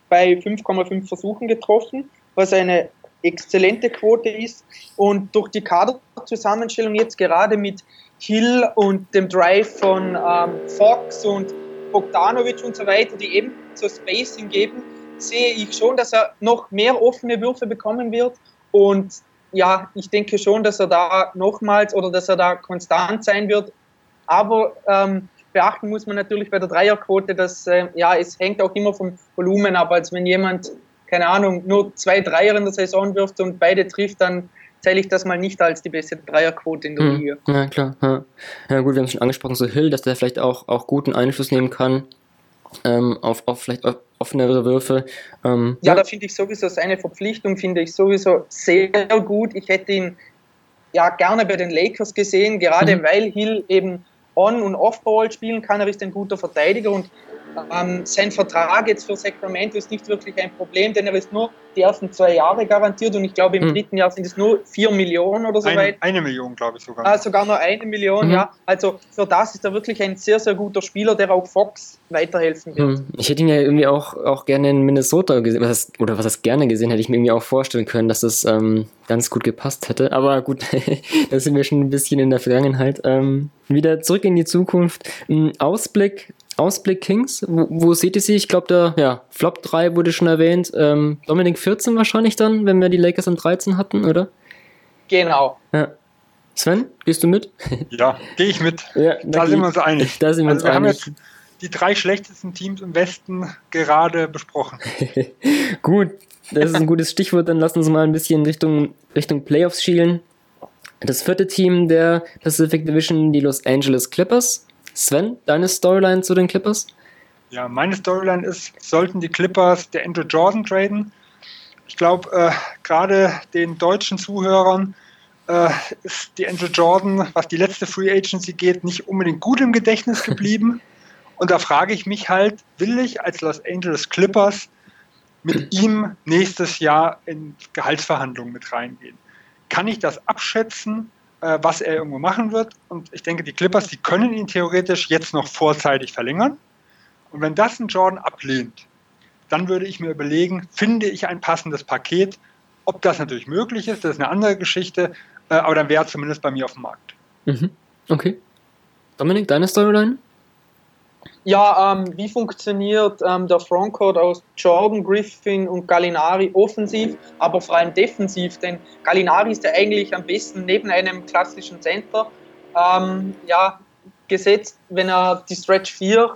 bei 5,5 Versuchen getroffen, was eine exzellente Quote ist. Und durch die Kaderzusammenstellung jetzt gerade mit Hill und dem Drive von ähm, Fox und Bogdanovic und so weiter, die eben so Spacing geben, sehe ich schon, dass er noch mehr offene Würfe bekommen wird. Und ja, ich denke schon, dass er da nochmals oder dass er da konstant sein wird. Aber ähm, beachten muss man natürlich bei der Dreierquote, dass äh, ja, es hängt auch immer vom Volumen ab. Als wenn jemand, keine Ahnung, nur zwei Dreier in der Saison wirft und beide trifft, dann zähle ich das mal nicht als die beste Dreierquote in der hm, Liga. Ja, klar. Ja. ja. gut, wir haben es schon angesprochen, so Hill, dass der vielleicht auch, auch guten Einfluss nehmen kann ähm, auf, auf vielleicht offenere Würfe. Ähm, ja, ja, da finde ich sowieso seine Verpflichtung, finde ich sowieso sehr gut. Ich hätte ihn ja gerne bei den Lakers gesehen, gerade mhm. weil Hill eben On- und Off-Ball spielen kann. Er ist ein guter Verteidiger und ähm, sein Vertrag jetzt für Sacramento ist nicht wirklich ein Problem, denn er ist nur die ersten zwei Jahre garantiert und ich glaube im mhm. dritten Jahr sind es nur vier Millionen oder so eine, weit. Eine Million, glaube ich sogar. Ah, sogar nur eine Million, mhm. ja. Also für das ist er wirklich ein sehr, sehr guter Spieler, der auch Fox weiterhelfen wird. Mhm. Ich hätte ihn ja irgendwie auch, auch gerne in Minnesota gesehen, was heißt, oder was heißt gerne gesehen, hätte ich mir irgendwie auch vorstellen können, dass das ähm, ganz gut gepasst hätte. Aber gut, [laughs] da sind wir schon ein bisschen in der Vergangenheit. Ähm, wieder zurück in die Zukunft. Ein Ausblick Ausblick Kings, wo, wo seht ihr sie? Ich glaube, der ja, Flop 3 wurde schon erwähnt. Ähm, Dominik 14 wahrscheinlich dann, wenn wir die Lakers an 13 hatten, oder? Genau. Ja. Sven, gehst du mit? [laughs] Ja, gehe ich mit. Ja, da, da sind wir uns einig. Da sind wir also uns wir einig. Haben jetzt die drei schlechtesten Teams im Westen gerade besprochen. [laughs] Gut, das ist ein gutes Stichwort. Dann lass uns mal ein bisschen Richtung, Richtung Playoffs schielen. Das vierte Team der Pacific Division, die Los Angeles Clippers. Sven, deine Storyline zu den Clippers? Ja, meine Storyline ist, sollten die Clippers der Andrew Jordan traden? Ich glaube, äh, gerade den deutschen Zuhörern äh, ist die Andrew Jordan, was die letzte Free Agency geht, nicht unbedingt gut im Gedächtnis geblieben. [laughs] Und da frage ich mich halt, will ich als Los Angeles Clippers mit ihm nächstes Jahr in Gehaltsverhandlungen mit reingehen? Kann ich das abschätzen? Äh, was er irgendwo machen wird. Und ich denke, die Clippers, die können ihn theoretisch jetzt noch vorzeitig verlängern. Und wenn das ein Jordan ablehnt, dann würde ich mir überlegen, finde ich ein passendes Paket. Ob das natürlich möglich ist, das ist eine andere Geschichte, äh, aber dann wäre es zumindest bei mir auf dem Markt. Mhm. Okay. Dominik, deine Storyline? Ja, ähm, wie funktioniert ähm, der Frontcourt aus Jordan, Griffin und Gallinari offensiv, aber vor allem defensiv? Denn Gallinari ist ja eigentlich am besten neben einem klassischen Center ähm, ja, gesetzt, wenn er die Stretch 4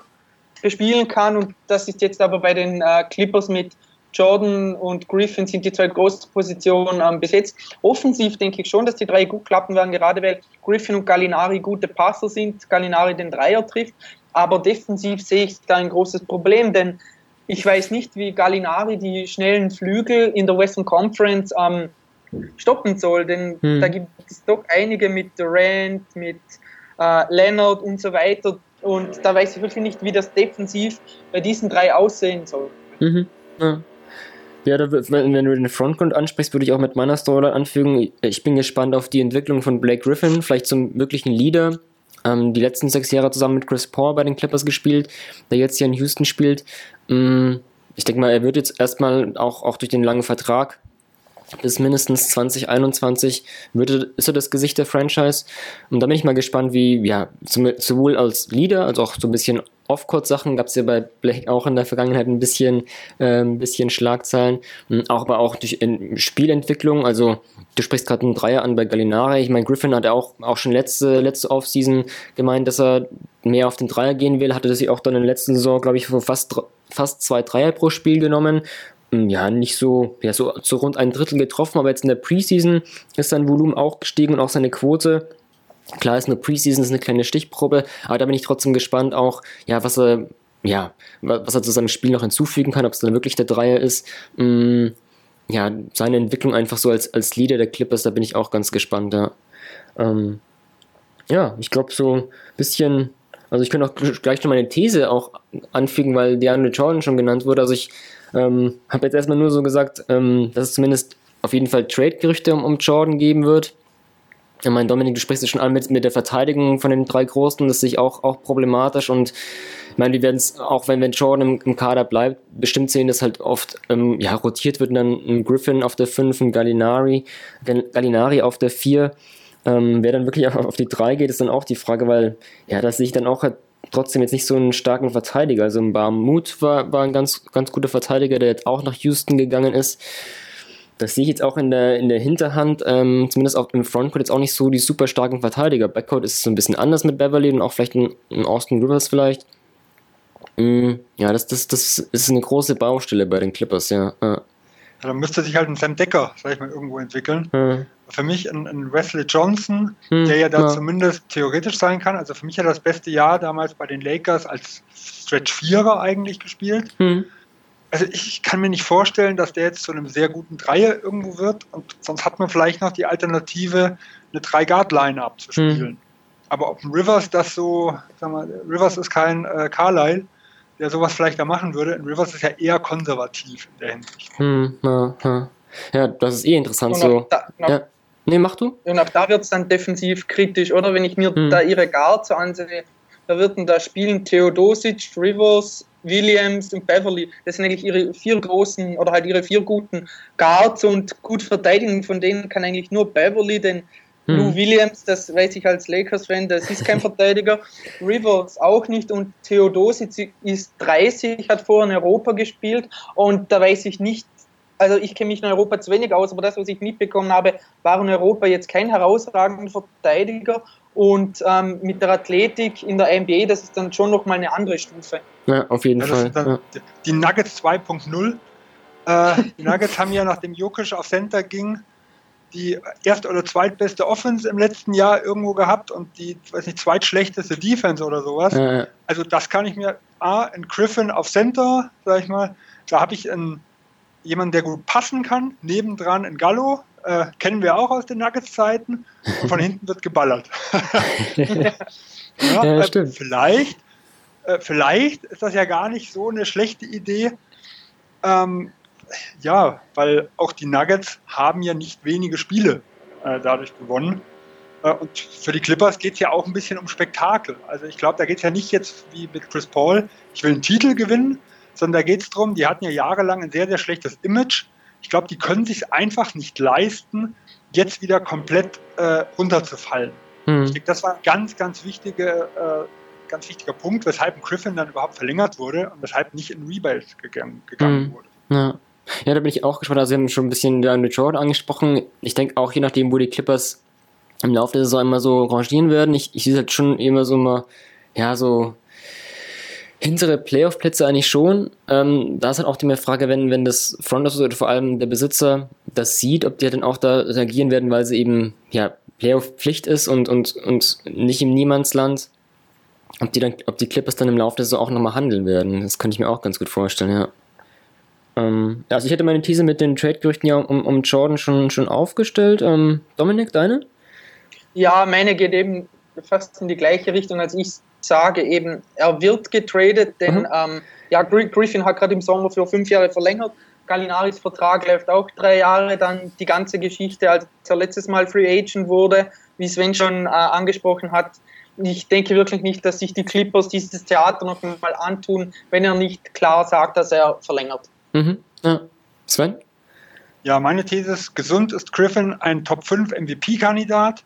bespielen kann. Und das ist jetzt aber bei den äh, Clippers mit Jordan und Griffin sind die zwei großen Positionen ähm, besetzt. Offensiv denke ich schon, dass die drei gut klappen werden, gerade weil Griffin und Gallinari gute Passer sind, Gallinari den Dreier trifft. Aber defensiv sehe ich da ein großes Problem, denn ich weiß nicht, wie Gallinari die schnellen Flügel in der Western Conference ähm, stoppen soll, denn hm. da gibt es doch einige mit Durant, mit äh, Leonard und so weiter. Und da weiß ich wirklich nicht, wie das defensiv bei diesen drei aussehen soll. Mhm. Ja. Ja, da, wenn, wenn, du den Frontgrund ansprichst, würde ich auch mit meiner Story anfügen. Ich bin gespannt auf die Entwicklung von Blake Griffin, vielleicht zum möglichen Leader ähm, die letzten sechs Jahre zusammen mit Chris Paul bei den Clippers gespielt, der jetzt hier in Houston spielt. Ähm, ich denke mal, er wird jetzt erstmal auch, auch durch den langen Vertrag bis mindestens 2021 würde, ist er das Gesicht der Franchise. Und da bin ich mal gespannt, wie, ja, sowohl als Leader als auch so ein bisschen Off-Court-Sachen gab es ja bei Blake auch in der Vergangenheit ein bisschen, äh, ein bisschen Schlagzeilen, auch aber auch durch Spielentwicklung. Also du sprichst gerade einen Dreier an bei Gallinari. Ich meine, Griffin hat ja auch, auch schon letzte, letzte Offseason gemeint, dass er mehr auf den Dreier gehen will. Hatte das sich auch dann in der letzten Saison, glaube ich, fast, fast zwei Dreier pro Spiel genommen. Ja, nicht so, ja, so, so rund ein Drittel getroffen, aber jetzt in der Preseason ist sein Volumen auch gestiegen und auch seine Quote. Klar ist eine Preseason, ist eine kleine Stichprobe, aber da bin ich trotzdem gespannt auch, ja, was er, ja, was er zu seinem Spiel noch hinzufügen kann, ob es dann wirklich der Dreier ist. Mm, ja, seine Entwicklung einfach so als, als Leader der Clippers, da bin ich auch ganz gespannt, ja. Ähm, ja, ich glaube so ein bisschen, also ich könnte auch gleich noch meine These auch anfügen, weil DeAndre Jordan schon genannt wurde. Also ich ähm, habe jetzt erstmal nur so gesagt, ähm, dass es zumindest auf jeden Fall Trade-Gerüchte um, um Jordan geben wird. Ich meine, Dominik, du sprichst es schon an mit, mit der Verteidigung von den drei Großen, das sehe ich auch, auch problematisch und ich meine, wir werden es, auch wenn, wenn Jordan im, im, Kader bleibt, bestimmt sehen, dass halt oft ähm, ja, rotiert wird und dann ein Griffin auf der 5, ein Gallinari, Gallinari auf der 4. Ähm, wer dann wirklich auf, die 3 geht, ist dann auch die Frage, weil ja, das sehe ich dann auch halt trotzdem jetzt nicht so einen starken Verteidiger. Also ein Barmut war, war ein ganz, ganz guter Verteidiger, der jetzt auch nach Houston gegangen ist. Das sehe ich jetzt auch in der, in der Hinterhand, ähm, zumindest auch im Frontcourt jetzt auch nicht so die super starken Verteidiger. Backcourt ist so ein bisschen anders mit Beverly und auch vielleicht ein, ein Austin Rivers vielleicht. Mm, ja, das, das, das ist eine große Baustelle bei den Clippers, ja. ja. Ja, dann müsste sich halt ein Sam Decker, sag ich mal, irgendwo entwickeln. Mhm. Für mich ein, ein, Wesley Johnson, mhm, der ja da ja. zumindest theoretisch sein kann. Also für mich hat das beste Jahr damals bei den Lakers als Stretch Vierer eigentlich gespielt. Mhm. Also ich kann mir nicht vorstellen, dass der jetzt zu einem sehr guten Dreier irgendwo wird. Und sonst hat man vielleicht noch die Alternative, eine Drei-Guard-Line abzuspielen. Mhm. Aber ob ein Rivers das so, sag mal, Rivers ist kein äh, Carlyle, der sowas vielleicht da machen würde. In Rivers ist ja eher konservativ in der Hinsicht. Hm, na, na. Ja, das ist eh interessant so. Da, ja. Nee, mach du. Und auch da wird es dann defensiv kritisch, oder? Wenn ich mir hm. da ihre Guards so ansehe, da würden da spielen Theodosic, Rivers, Williams und Beverly. Das sind eigentlich ihre vier großen oder halt ihre vier guten Guards und gut verteidigen. Von denen kann eigentlich nur Beverly den hm. Lou Williams, das weiß ich als Lakers-Fan, das ist kein [laughs] Verteidiger. Rivers auch nicht und Theodosic ist 30, hat vorher in Europa gespielt und da weiß ich nicht, also ich kenne mich in Europa zu wenig aus, aber das, was ich mitbekommen habe, war in Europa jetzt kein herausragender Verteidiger und ähm, mit der Athletik in der NBA, das ist dann schon nochmal eine andere Stufe. Ja, auf jeden ja, Fall. Ja. Die Nuggets 2.0. Äh, die Nuggets haben ja, nachdem Jokic auf Center ging, die erst- oder zweitbeste Offense im letzten Jahr irgendwo gehabt und die, weiß nicht, zweitschlechteste Defense oder sowas. Ja. Also das kann ich mir, A, in Griffin auf Center, sag ich mal, da habe ich einen, jemanden, der gut passen kann, nebendran in Gallo, äh, kennen wir auch aus den Nuggets-Zeiten, und von [laughs] hinten wird geballert. [laughs] ja, ja, äh, vielleicht, äh, vielleicht ist das ja gar nicht so eine schlechte Idee, ähm, ja, weil auch die Nuggets haben ja nicht wenige Spiele äh, dadurch gewonnen. Äh, und für die Clippers geht es ja auch ein bisschen um Spektakel. Also ich glaube, da geht es ja nicht jetzt wie mit Chris Paul, ich will einen Titel gewinnen, sondern da geht es darum, die hatten ja jahrelang ein sehr, sehr schlechtes Image. Ich glaube, die können sich einfach nicht leisten, jetzt wieder komplett äh, runterzufallen. Hm. Ich denke, das war ein ganz, ganz, wichtige, äh, ganz wichtiger Punkt, weshalb ein Griffin dann überhaupt verlängert wurde und weshalb nicht in Rebuild gegangen, gegangen hm. wurde. Ja. Ja, da bin ich auch gespannt. Also, Sie haben schon ein bisschen Andrew Jordan angesprochen. Ich denke auch, je nachdem, wo die Clippers im Laufe der Saison immer so rangieren werden, ich, ich sehe halt schon immer so mal, ja, so hintere Playoff-Plätze eigentlich schon. Ähm, da ist halt auch die Frage, wenn, wenn das Front Office oder vor allem der Besitzer das sieht, ob die dann auch da reagieren werden, weil sie eben, ja, Playoff-Pflicht ist und, und, und nicht im Niemandsland. Ob die dann, ob die Clippers dann im Laufe der Saison auch nochmal handeln werden. Das kann ich mir auch ganz gut vorstellen, ja. Ähm, also ich hätte meine These mit den Trade-Gerüchten ja um, um Jordan schon, schon aufgestellt. Ähm, Dominik, deine? Ja, meine geht eben fast in die gleiche Richtung, als ich sage eben, er wird getradet, denn mhm. ähm, ja, Griffin hat gerade im Sommer für fünf Jahre verlängert. Gallinaris Vertrag läuft auch drei Jahre, dann die ganze Geschichte, als er letztes Mal Free Agent wurde, wie Sven schon äh, angesprochen hat. Ich denke wirklich nicht, dass sich die Clippers dieses Theater noch mal antun, wenn er nicht klar sagt, dass er verlängert. Mhm. Ja. Sven? Ja, meine These ist, gesund ist Griffin ein Top 5 MVP-Kandidat,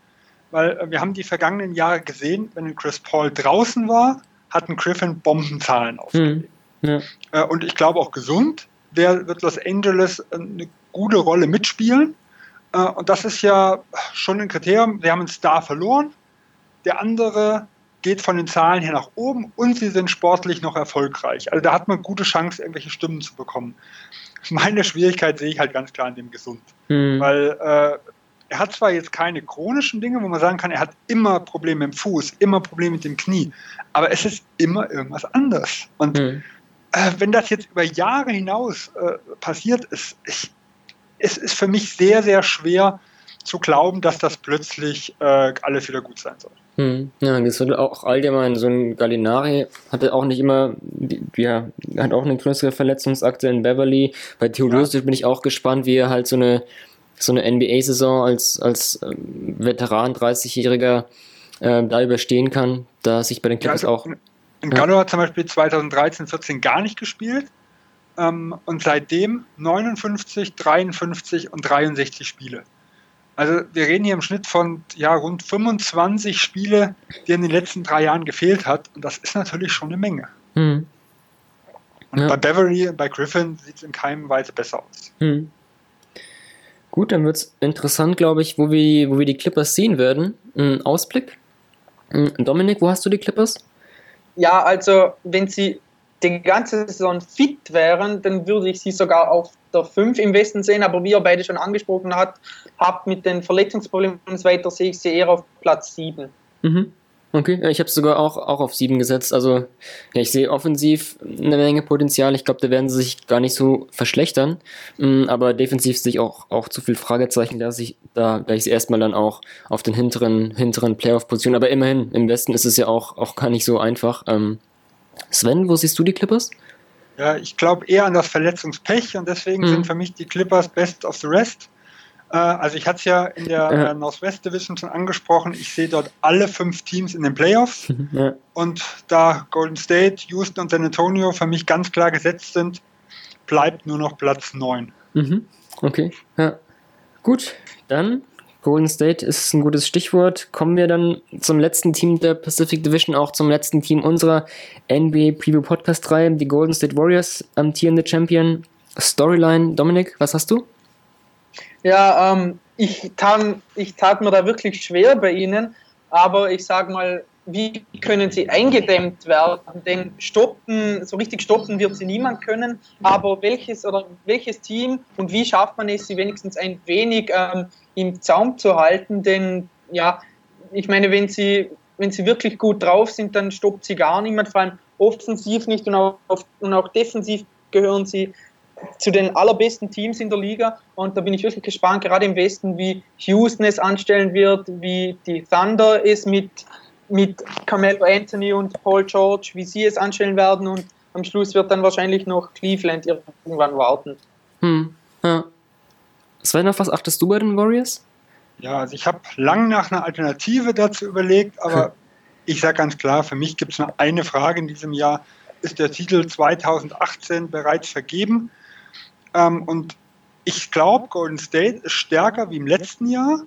weil äh, wir haben die vergangenen Jahre gesehen, wenn Chris Paul draußen war, hatten Griffin Bombenzahlen aufgelegt. Hm, ja. Äh, und ich glaube auch gesund wer wird Los Angeles eine gute Rolle mitspielen. Äh, und das ist ja schon ein Kriterium. Wir haben einen Star verloren. Der andere geht von den Zahlen her nach oben und sie sind sportlich noch erfolgreich. Also da hat man gute Chance, irgendwelche Stimmen zu bekommen. Meine Schwierigkeit sehe ich halt ganz klar in dem Gesund. Mhm. Weil äh, er hat zwar jetzt keine chronischen Dinge, wo man sagen kann, er hat immer Probleme im Fuß, immer Probleme mit dem Knie, aber es ist immer irgendwas anderes. Und mhm. äh, wenn das jetzt über Jahre hinaus äh, passiert ist, ich, es ist für mich sehr, sehr schwer zu glauben, dass das plötzlich äh, alles wieder gut sein soll. Hm. Ja, das wird auch allgemein, so ein Gallinari hatte auch nicht immer, ja, hat auch eine größere Verletzungsakte in Beverly. Bei Theodosic ja. bin ich auch gespannt, wie er halt so eine, so eine NBA-Saison als, als ähm, Veteran, 30-Jähriger, äh, da überstehen kann, da sich bei den Clippers ja, also, auch. In Gallo hat zum Beispiel 2013, 14 gar nicht gespielt ähm, und seitdem 59, 53 und 63 Spiele. Also wir reden hier im Schnitt von ja, rund 25 Spiele, die in den letzten drei Jahren gefehlt hat. Und das ist natürlich schon eine Menge. Hm. Und ja. bei Beverly und bei Griffin sieht es in keinem Weise besser aus. Hm. Gut, dann wird es interessant, glaube ich, wo wir, wo wir die Clippers sehen werden. Ein Ausblick. Hm, Dominik, wo hast du die Clippers? Ja, also wenn sie die ganze Saison fit wären, dann würde ich sie sogar auf der 5 im Westen sehen, aber wie ihr beide schon angesprochen habt, habt mit den Verletzungsproblemen und so weiter, sehe ich sie eher auf Platz 7. Mhm. Okay, ich habe es sogar auch, auch auf 7 gesetzt. Also ja, ich sehe offensiv eine Menge Potenzial. Ich glaube, da werden sie sich gar nicht so verschlechtern. Mm, aber defensiv sehe ich auch, auch zu viel Fragezeichen, dass ich da gleich erstmal dann auch auf den hinteren, hinteren Playoff-Positionen. Aber immerhin, im Westen ist es ja auch, auch gar nicht so einfach. Ähm, Sven, wo siehst du die Clippers? Ja, ich glaube eher an das Verletzungspech und deswegen mhm. sind für mich die Clippers best of the rest. Äh, also ich hatte es ja in der ja. Äh, Northwest Division schon angesprochen, ich sehe dort alle fünf Teams in den Playoffs [laughs] ja. und da Golden State, Houston und San Antonio für mich ganz klar gesetzt sind, bleibt nur noch Platz 9. Mhm. Okay, ja. Gut, dann Golden State ist ein gutes Stichwort. Kommen wir dann zum letzten Team der Pacific Division, auch zum letzten Team unserer NBA Preview Podcast 3, die Golden State Warriors, amtierende Champion. Storyline, Dominik, was hast du? Ja, ähm, ich, tat, ich tat mir da wirklich schwer bei ihnen, aber ich sag mal, wie können sie eingedämmt werden? Denn stoppen, so richtig stoppen wird sie niemand können, aber welches oder welches Team und wie schafft man es, sie wenigstens ein wenig ähm, im Zaum zu halten, denn ja, ich meine, wenn sie, wenn sie wirklich gut drauf sind, dann stoppt sie gar niemand, vor allem offensiv nicht. Und auch, und auch defensiv gehören sie zu den allerbesten Teams in der Liga. Und da bin ich wirklich gespannt, gerade im Westen, wie Houston es anstellen wird, wie die Thunder es mit, mit Carmelo Anthony und Paul George, wie sie es anstellen werden und am Schluss wird dann wahrscheinlich noch Cleveland irgendwann warten. Hm, ja. Sven, auf was achtest du bei den Warriors? Ja, also ich habe lang nach einer Alternative dazu überlegt, aber ich sage ganz klar, für mich gibt es nur eine Frage in diesem Jahr. Ist der Titel 2018 bereits vergeben? Ähm, und ich glaube, Golden State ist stärker wie im letzten Jahr.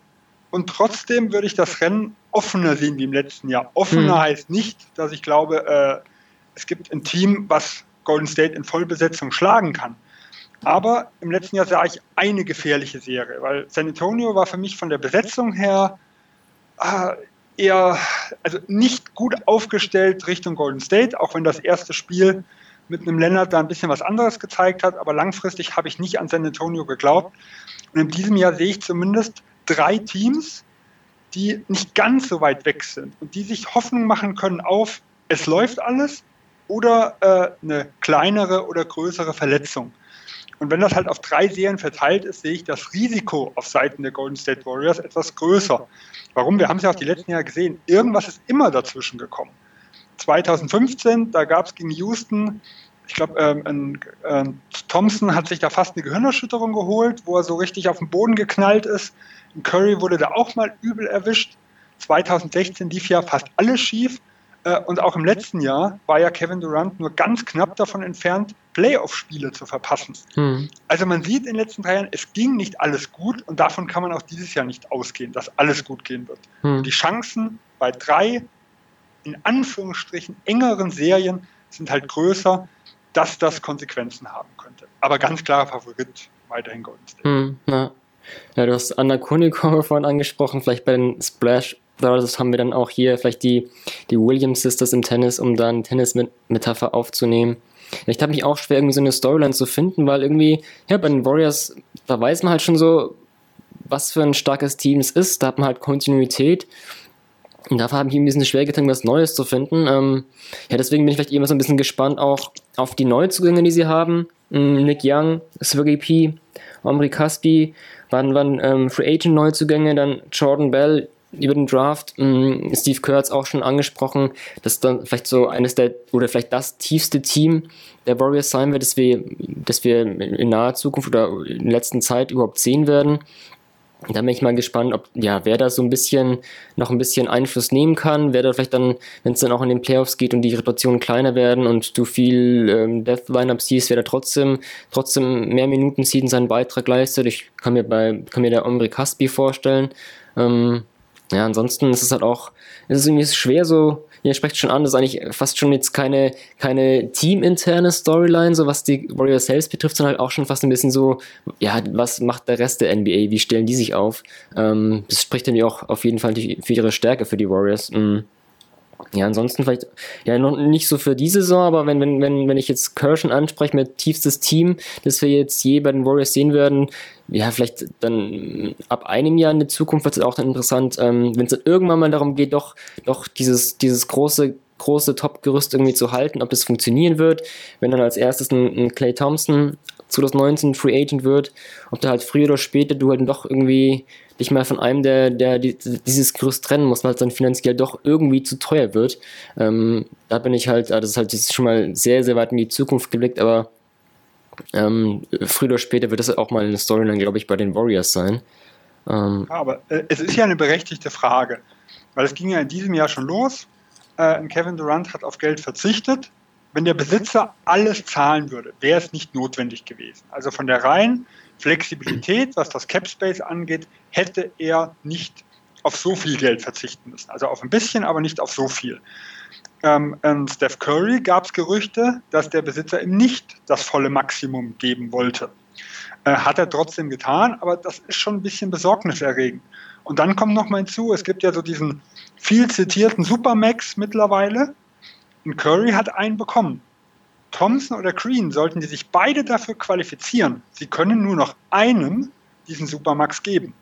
Und trotzdem würde ich das Rennen offener sehen wie im letzten Jahr. Offener hm. heißt nicht, dass ich glaube, äh, es gibt ein Team, was Golden State in Vollbesetzung schlagen kann. Aber im letzten Jahr sah ich eine gefährliche Serie, weil San Antonio war für mich von der Besetzung her äh, eher also nicht gut aufgestellt Richtung Golden State, auch wenn das erste Spiel mit einem Lennart da ein bisschen was anderes gezeigt hat, aber langfristig habe ich nicht an San Antonio geglaubt. Und in diesem Jahr sehe ich zumindest drei Teams, die nicht ganz so weit weg sind und die sich Hoffnung machen können auf, es läuft alles oder äh, eine kleinere oder größere Verletzung. Und wenn das halt auf drei Serien verteilt ist, sehe ich das Risiko auf Seiten der Golden State Warriors etwas größer. Warum? Wir haben es ja auch die letzten Jahre gesehen. Irgendwas ist immer dazwischen gekommen. 2015, da gab es gegen Houston, ich glaube, ähm, äh, Thompson hat sich da fast eine Gehirnerschütterung geholt, wo er so richtig auf den Boden geknallt ist. Curry wurde da auch mal übel erwischt. 2016 lief ja fast alles schief. Äh, und auch im letzten Jahr war ja Kevin Durant nur ganz knapp davon entfernt, Playoff-Spiele zu verpassen. Hm. Also man sieht in den letzten drei Jahren, es ging nicht alles gut und davon kann man auch dieses Jahr nicht ausgehen, dass alles gut gehen wird. Hm. Die Chancen bei drei, in Anführungsstrichen, engeren Serien sind halt größer, dass das Konsequenzen haben könnte. Aber ganz klarer Favorit weiterhin Golden State. Hm, ja. ja. du hast Anna Konikova vorhin angesprochen, vielleicht bei den Splash Brothers haben wir dann auch hier vielleicht die, die Williams Sisters im Tennis, um da eine Tennis-Metapher aufzunehmen. Ich habe mich auch schwer, irgendwie so eine Storyline zu finden, weil irgendwie, ja, bei den Warriors, da weiß man halt schon so, was für ein starkes Team es ist. Da hat man halt Kontinuität. Und dafür habe ich ein bisschen schwer getan, was Neues zu finden. Ähm, ja, deswegen bin ich vielleicht immer so ein bisschen gespannt auch auf die Neuzugänge, die sie haben. Ähm, Nick Young, Sergey P., Omri Caspi, waren, waren ähm, Free Agent Neuzugänge, dann Jordan Bell über den Draft. Ähm, Steve es auch schon angesprochen, dass dann vielleicht so eines der, oder vielleicht das tiefste Team der Warriors sein wird, dass wir, dass wir in naher Zukunft oder in der letzten Zeit überhaupt sehen werden. Da bin ich mal gespannt, ob, ja, wer da so ein bisschen, noch ein bisschen Einfluss nehmen kann, wer da vielleicht dann, wenn es dann auch in den Playoffs geht und die Rotationen kleiner werden und du viel ähm, Death Lineup siehst, wer da trotzdem, trotzdem mehr Minuten zieht und seinen Beitrag leistet. Ich kann mir bei, kann mir der Omri Caspi vorstellen. Ähm, ja, ansonsten ist es halt auch, ist es irgendwie schwer so, ihr sprecht schon an, das ist eigentlich fast schon jetzt keine, keine teaminterne Storyline, so was die Warriors selbst betrifft, sondern halt auch schon fast ein bisschen so, ja, was macht der Rest der NBA, wie stellen die sich auf? Ähm, das spricht dann ja auch auf jeden Fall für ihre Stärke für die Warriors. Mhm. Ja, ansonsten vielleicht, ja, noch nicht so für diese Saison, aber wenn, wenn, wenn, wenn ich jetzt Kirschen anspreche mit tiefstes Team, das wir jetzt je bei den Warriors sehen werden, ja, vielleicht dann ab einem Jahr in der Zukunft wird es auch dann interessant, ähm, wenn es dann irgendwann mal darum geht, doch, doch dieses, dieses große, große Top-Gerüst irgendwie zu halten, ob das funktionieren wird, wenn dann als erstes ein, ein Clay Thompson 2019 Free Agent wird, ob da halt früher oder später du halt doch irgendwie dich mal von einem, der, der dieses Gerüst trennen muss, weil es dann finanziell doch irgendwie zu teuer wird. Ähm, da bin ich halt, das ist halt ist schon mal sehr, sehr weit in die Zukunft geblickt, aber ähm, früher oder später wird das auch mal eine Storyline, glaube ich, bei den Warriors sein. Ähm, aber äh, es ist ja eine berechtigte Frage, weil es ging ja in diesem Jahr schon los. Äh, Kevin Durant hat auf Geld verzichtet. Wenn der Besitzer alles zahlen würde, wäre es nicht notwendig gewesen. Also von der reinen Flexibilität, was das Cap Space angeht, hätte er nicht auf so viel Geld verzichten müssen. Also auf ein bisschen, aber nicht auf so viel. Ähm, ähm, Steph Curry gab es Gerüchte, dass der Besitzer ihm nicht das volle Maximum geben wollte. Äh, hat er trotzdem getan, aber das ist schon ein bisschen besorgniserregend. Und dann kommt noch mal hinzu, es gibt ja so diesen viel zitierten Supermax mittlerweile. Und Curry hat einen bekommen. Thompson oder Green sollten die sich beide dafür qualifizieren. Sie können nur noch einem diesen Supermax geben.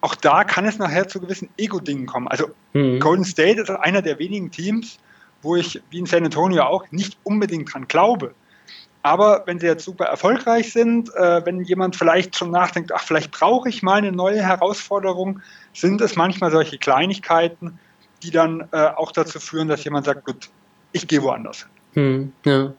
Auch da kann es nachher zu gewissen Ego-Dingen kommen. Also mhm. Golden State ist einer der wenigen Teams, wo ich, wie in San Antonio auch, nicht unbedingt dran glaube. Aber wenn sie jetzt super erfolgreich sind, äh, wenn jemand vielleicht schon nachdenkt, ach, vielleicht brauche ich mal eine neue Herausforderung, sind es manchmal solche Kleinigkeiten, die dann äh, auch dazu führen, dass jemand sagt, gut, ich gehe woanders hin. Hm, ja.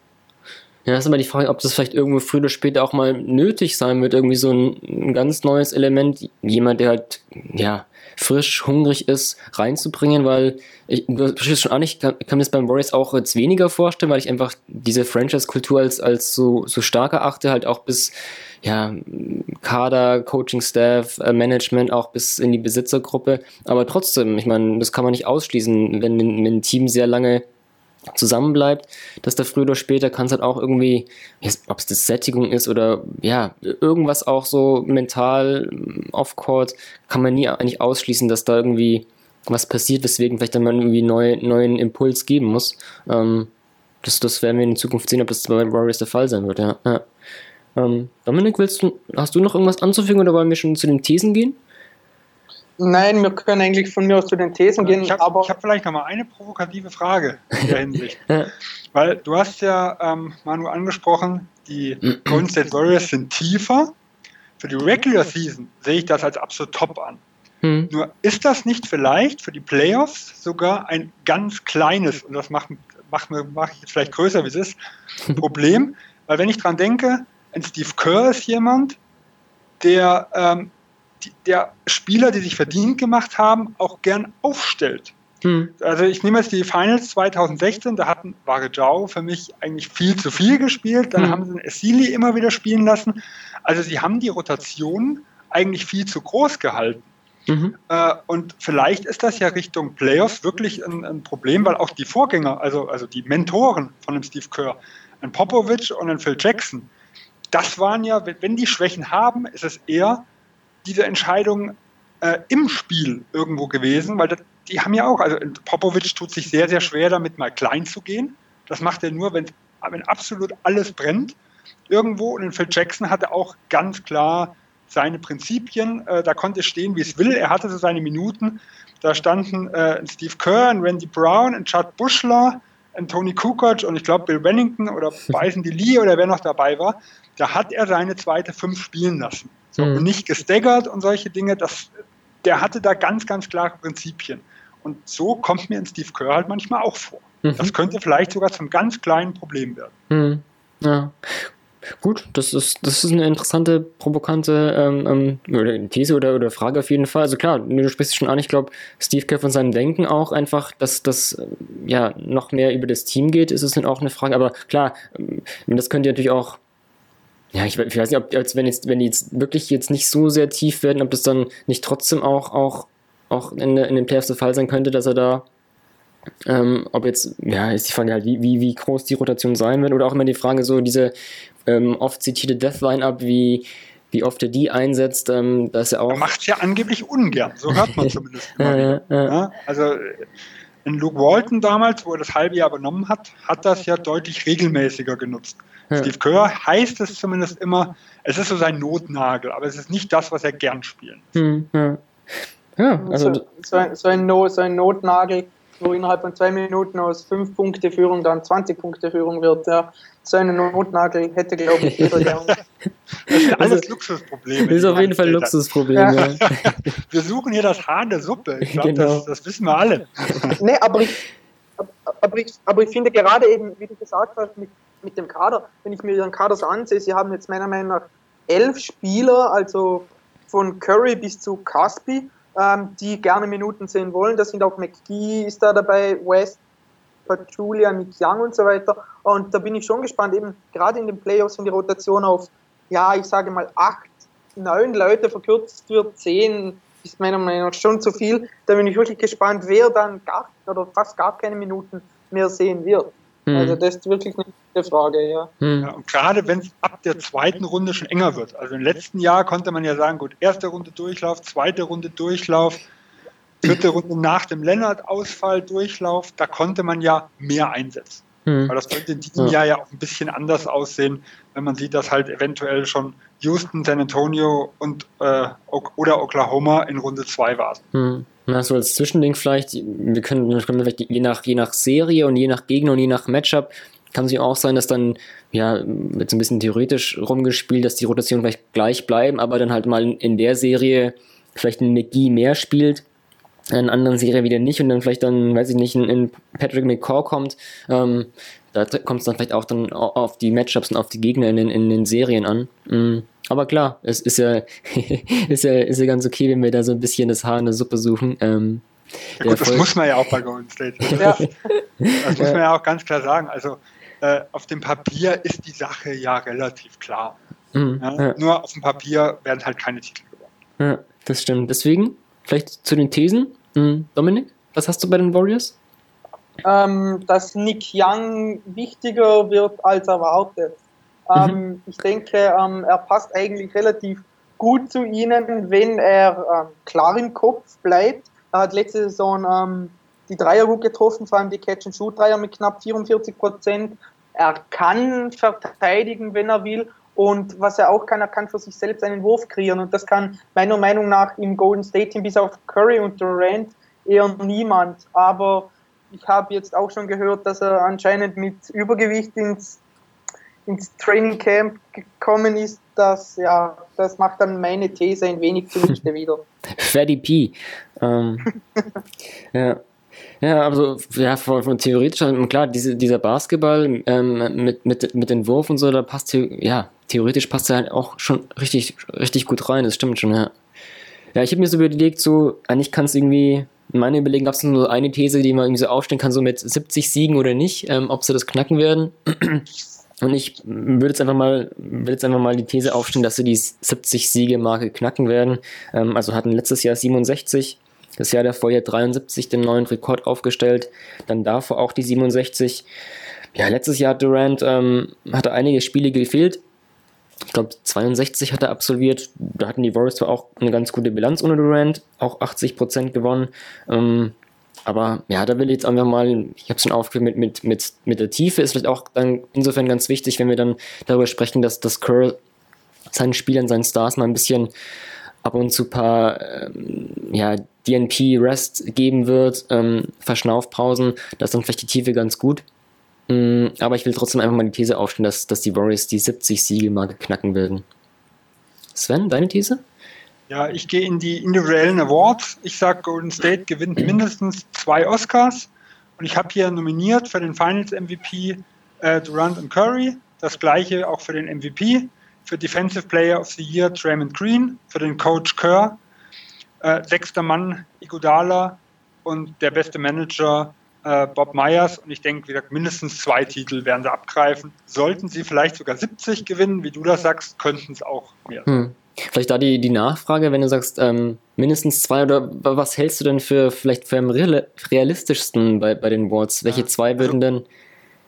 Ja, ist aber die Frage, ob das vielleicht irgendwo früher oder später auch mal nötig sein wird, irgendwie so ein, ein ganz neues Element, jemand, der halt, ja, frisch, hungrig ist, reinzubringen, weil ich, du sprichst schon an, ich kann, kann mir das beim Warriors auch jetzt weniger vorstellen, weil ich einfach diese Franchise-Kultur als, als so, so stark erachte, halt auch bis, ja, Kader, Coaching-Staff, äh, Management, auch bis in die Besitzergruppe. Aber trotzdem, ich meine, das kann man nicht ausschließen, wenn, wenn ein Team sehr lange zusammenbleibt, dass da früher oder später kann es halt auch irgendwie, ob es das Sättigung ist oder ja, irgendwas auch so mental mm, off-court, kann man nie eigentlich ausschließen, dass da irgendwie was passiert, weswegen vielleicht dann mal irgendwie neu, neuen Impuls geben muss. Ähm, das, das werden wir in Zukunft sehen, ob das bei Warriors der Fall sein wird, ja. ja. Ähm, Dominik, willst du, hast du noch irgendwas anzufügen oder wollen wir schon zu den Thesen gehen? Nein, wir können eigentlich von mir aus zu den Thesen gehen. Ich habe hab vielleicht noch mal eine provokative Frage in der [laughs] Hinsicht. Weil du hast ja, ähm, Manu, angesprochen, die [clears throat] Golden State Warriors sind tiefer. Für die Regular Season sehe ich das als absolut top an. Hm. Nur ist das nicht vielleicht für die Playoffs sogar ein ganz kleines, und das macht, macht, macht ich jetzt vielleicht größer, wie es ist, [laughs] Problem? Weil wenn ich dran denke, ein Steve Kerr ist jemand, der ähm, die, der Spieler, die sich verdient gemacht haben, auch gern aufstellt. Hm. Also ich nehme jetzt die Finals 2016, da hatten Varejao für mich eigentlich viel zu viel gespielt. Dann hm. haben sie Essili immer wieder spielen lassen. Also sie haben die Rotation eigentlich viel zu groß gehalten. Mhm. Äh, und vielleicht ist das ja Richtung Playoffs wirklich ein, ein, Problem, weil auch die Vorgänger, also, also die Mentoren von dem Steve Kerr, ein Popovich und ein Phil Jackson, das waren ja, wenn die Schwächen haben, ist es eher diese Entscheidung äh, im Spiel irgendwo gewesen, weil das, die haben ja auch, also Popovic tut sich sehr, sehr schwer damit, mal klein zu gehen. Das macht er nur, wenn, wenn absolut alles brennt irgendwo. Und Phil Jackson hatte auch ganz klar seine Prinzipien. Äh, da konnte es stehen, wie es will. Er hatte so seine Minuten. Da standen äh, Steve Kerr, Randy Brown, Chad Bushler, Tony Kukoc und ich glaube Bill Wennington oder [laughs] Bison Lee oder wer noch dabei war. Da hat er seine zweite Fünf spielen lassen. So, mhm. Und nicht gestaggert und solche Dinge. Das, der hatte da ganz, ganz klare Prinzipien. Und so kommt mir in Steve Kerr halt manchmal auch vor. Mhm. Das könnte vielleicht sogar zum ganz kleinen Problem werden. Mhm. Ja. Gut, das ist, das ist eine interessante, provokante ähm, ähm These oder, oder Frage auf jeden Fall. Also klar, du sprichst schon an, ich glaube, Steve Kerr von seinem Denken auch einfach, dass das äh, ja noch mehr über das Team geht, ist es dann auch eine Frage. Aber klar, ähm, das könnte natürlich auch ja, ich, ich, weiß nicht, ob als wenn jetzt, wenn die jetzt wirklich jetzt nicht so sehr tief werden, ob das dann nicht trotzdem auch, auch, auch in, in den Playoffs der Fall sein könnte, dass er da ähm, ob jetzt, ja, ist die Frage halt, wie, wie, wie groß die Rotation sein wird, oder auch immer die Frage, so diese ähm, oft zitierte Death Line-Up, wie, wie oft er die einsetzt, ähm, das ist ja auch. Er macht es ja angeblich ungern, so hört man [laughs] zumindest. Ja, ja. Also in Luke Walton damals, wo er das halbe Jahr übernommen hat, hat das ja deutlich regelmäßiger genutzt. Steve Kerr heißt es zumindest immer, es ist so sein Notnagel, aber es ist nicht das, was er gern spielt. Hm, ja. ja. also so, so, ein, so, ein no, so ein Notnagel wo innerhalb von zwei Minuten aus fünf Punkte Führung dann 20 Punkte Führung wird. Ja. So einen Notnagel hätte, glaube ich, jeder gern. [laughs] Das sind alles also, Luxusprobleme. Das ist auf jeden Fall ein Luxusproblem. Ja. Ja. [laughs] Wir suchen hier das Haar in der Suppe. Ich glaube, genau. das, das, wissen wir alle. [laughs] Nee, aber ich, aber, ich, aber ich finde gerade eben, wie du gesagt hast, mit, mit dem Kader, wenn ich mir den Kader so ansehe, sie haben jetzt meiner Meinung nach elf Spieler, also von Curry bis zu Caspi, ähm, die gerne Minuten sehen wollen. Da sind auch McGee ist da dabei, West, Julia, Nick Young und so weiter. Und da bin ich schon gespannt, eben gerade in den Playoffs, wenn die Rotation auf, ja, ich sage mal acht, neun Leute verkürzt wird, zehn ist meiner Meinung nach schon zu viel. Da bin ich wirklich gespannt, wer dann gar oder fast gar keine Minuten mehr sehen wird. Also das ist wirklich eine gute Frage, ja. Mhm. ja und gerade wenn es ab der zweiten Runde schon enger wird. Also im letzten Jahr konnte man ja sagen, gut, erste Runde Durchlauf, zweite Runde Durchlauf, dritte Runde nach dem Lennart-Ausfall Durchlauf, da konnte man ja mehr einsetzen. Mhm. Weil das könnte in diesem ja. Jahr ja auch ein bisschen anders aussehen, wenn man sieht, dass halt eventuell schon Houston, San Antonio und äh, oder Oklahoma in Runde 2 waren. Mhm. Na, so als Zwischending vielleicht, wir können, wir können vielleicht je nach, je nach Serie und je nach Gegner und je nach Matchup kann es ja auch sein, dass dann, ja, jetzt ein bisschen theoretisch rumgespielt, dass die Rotationen vielleicht gleich bleiben, aber dann halt mal in der Serie vielleicht ein McGee mehr spielt, in einer anderen Serie wieder nicht und dann vielleicht dann, weiß ich nicht, in, Patrick McCaw kommt. Ähm, da kommt es dann vielleicht auch dann auf die Matchups und auf die Gegner in den, in den Serien an. Mhm. Aber klar, es ist ja, [laughs] ist ja, ist ja ganz okay, wenn wir da so ein bisschen das Haar in der Suppe suchen. Ähm, ja, gut, das muss man ja auch bei Golden State. [laughs] ja. Das muss man ja auch ganz klar sagen. Also äh, auf dem Papier ist die Sache ja relativ klar. Mhm, ja? Ja. Nur auf dem Papier werden halt keine Titel gewonnen. Ja, das stimmt. Deswegen, vielleicht zu den Thesen. Mhm. Dominik, was hast du bei den Warriors? Ähm, dass Nick Young wichtiger wird als erwartet. Ähm, mhm. Ich denke, ähm, er passt eigentlich relativ gut zu ihnen, wenn er ähm, klar im Kopf bleibt. Er hat letzte Saison ähm, die Dreier gut getroffen, vor allem die Catch-and-Shoot-Dreier mit knapp 44 Prozent. Er kann verteidigen, wenn er will. Und was er auch kann, er kann für sich selbst einen Wurf kreieren. Und das kann meiner Meinung nach im Golden State Team bis auf Curry und Durant eher niemand. Aber ich habe jetzt auch schon gehört, dass er anscheinend mit Übergewicht ins ins Training Camp gekommen ist, das, ja, das macht dann meine These ein wenig zunichte [laughs] wieder. Fatty P. Ähm, [laughs] ja. Ja, also ja, von, von theoretisch, klar, diese, dieser Basketball ähm, mit, mit, mit den Wurf und so, da passt ja, theoretisch passt er halt auch schon richtig, richtig gut rein, das stimmt schon, ja. Ja, ich habe mir so überlegt, so, eigentlich kann es irgendwie in meiner Überlegung gab es nur eine These, die man irgendwie so aufstellen kann, so mit 70 Siegen oder nicht, ähm, ob sie das knacken werden. Und ich würde jetzt einfach mal, will jetzt einfach mal die These aufstellen, dass sie die 70 Siege-Marke knacken werden. Ähm, also hatten letztes Jahr 67, das Jahr davor ja 73 den neuen Rekord aufgestellt, dann davor auch die 67. Ja, letztes Jahr Durant ähm, hatte einige Spiele gefehlt. Ich glaube, 62 hat er absolviert. Da hatten die Warriors zwar auch eine ganz gute Bilanz ohne Durant, auch 80% gewonnen. Ähm, aber ja, da will ich jetzt einfach mal, ich habe schon aufgeführt, mit, mit, mit, mit der Tiefe ist vielleicht auch dann insofern ganz wichtig, wenn wir dann darüber sprechen, dass das Curl seinen Spielern, seinen Stars mal ein bisschen ab und zu ein paar ähm, ja, DNP-Rest geben wird, ähm, Verschnaufpausen, da ist dann vielleicht die Tiefe ganz gut. Mm, aber ich will trotzdem einfach mal die These aufstellen, dass, dass die Warriors die 70-Siege-Marke knacken werden. Sven, deine These? Ja, ich gehe in die individuellen Awards. Ich sage, Golden State gewinnt mindestens zwei Oscars. Und ich habe hier nominiert für den Finals MVP äh, Durant und Curry. Das gleiche auch für den MVP. Für Defensive Player of the Year Draymond Green. Für den Coach Kerr. Äh, sechster Mann Iguodala. Und der beste Manager äh, Bob Myers. Und ich denke, wie gesagt, mindestens zwei Titel werden sie abgreifen. Sollten sie vielleicht sogar 70 gewinnen, wie du das sagst, könnten es auch mehr. Hm. Vielleicht da die, die Nachfrage, wenn du sagst, ähm, mindestens zwei oder was hältst du denn für vielleicht für am realistischsten bei, bei den Boards? Welche zwei also, würden denn?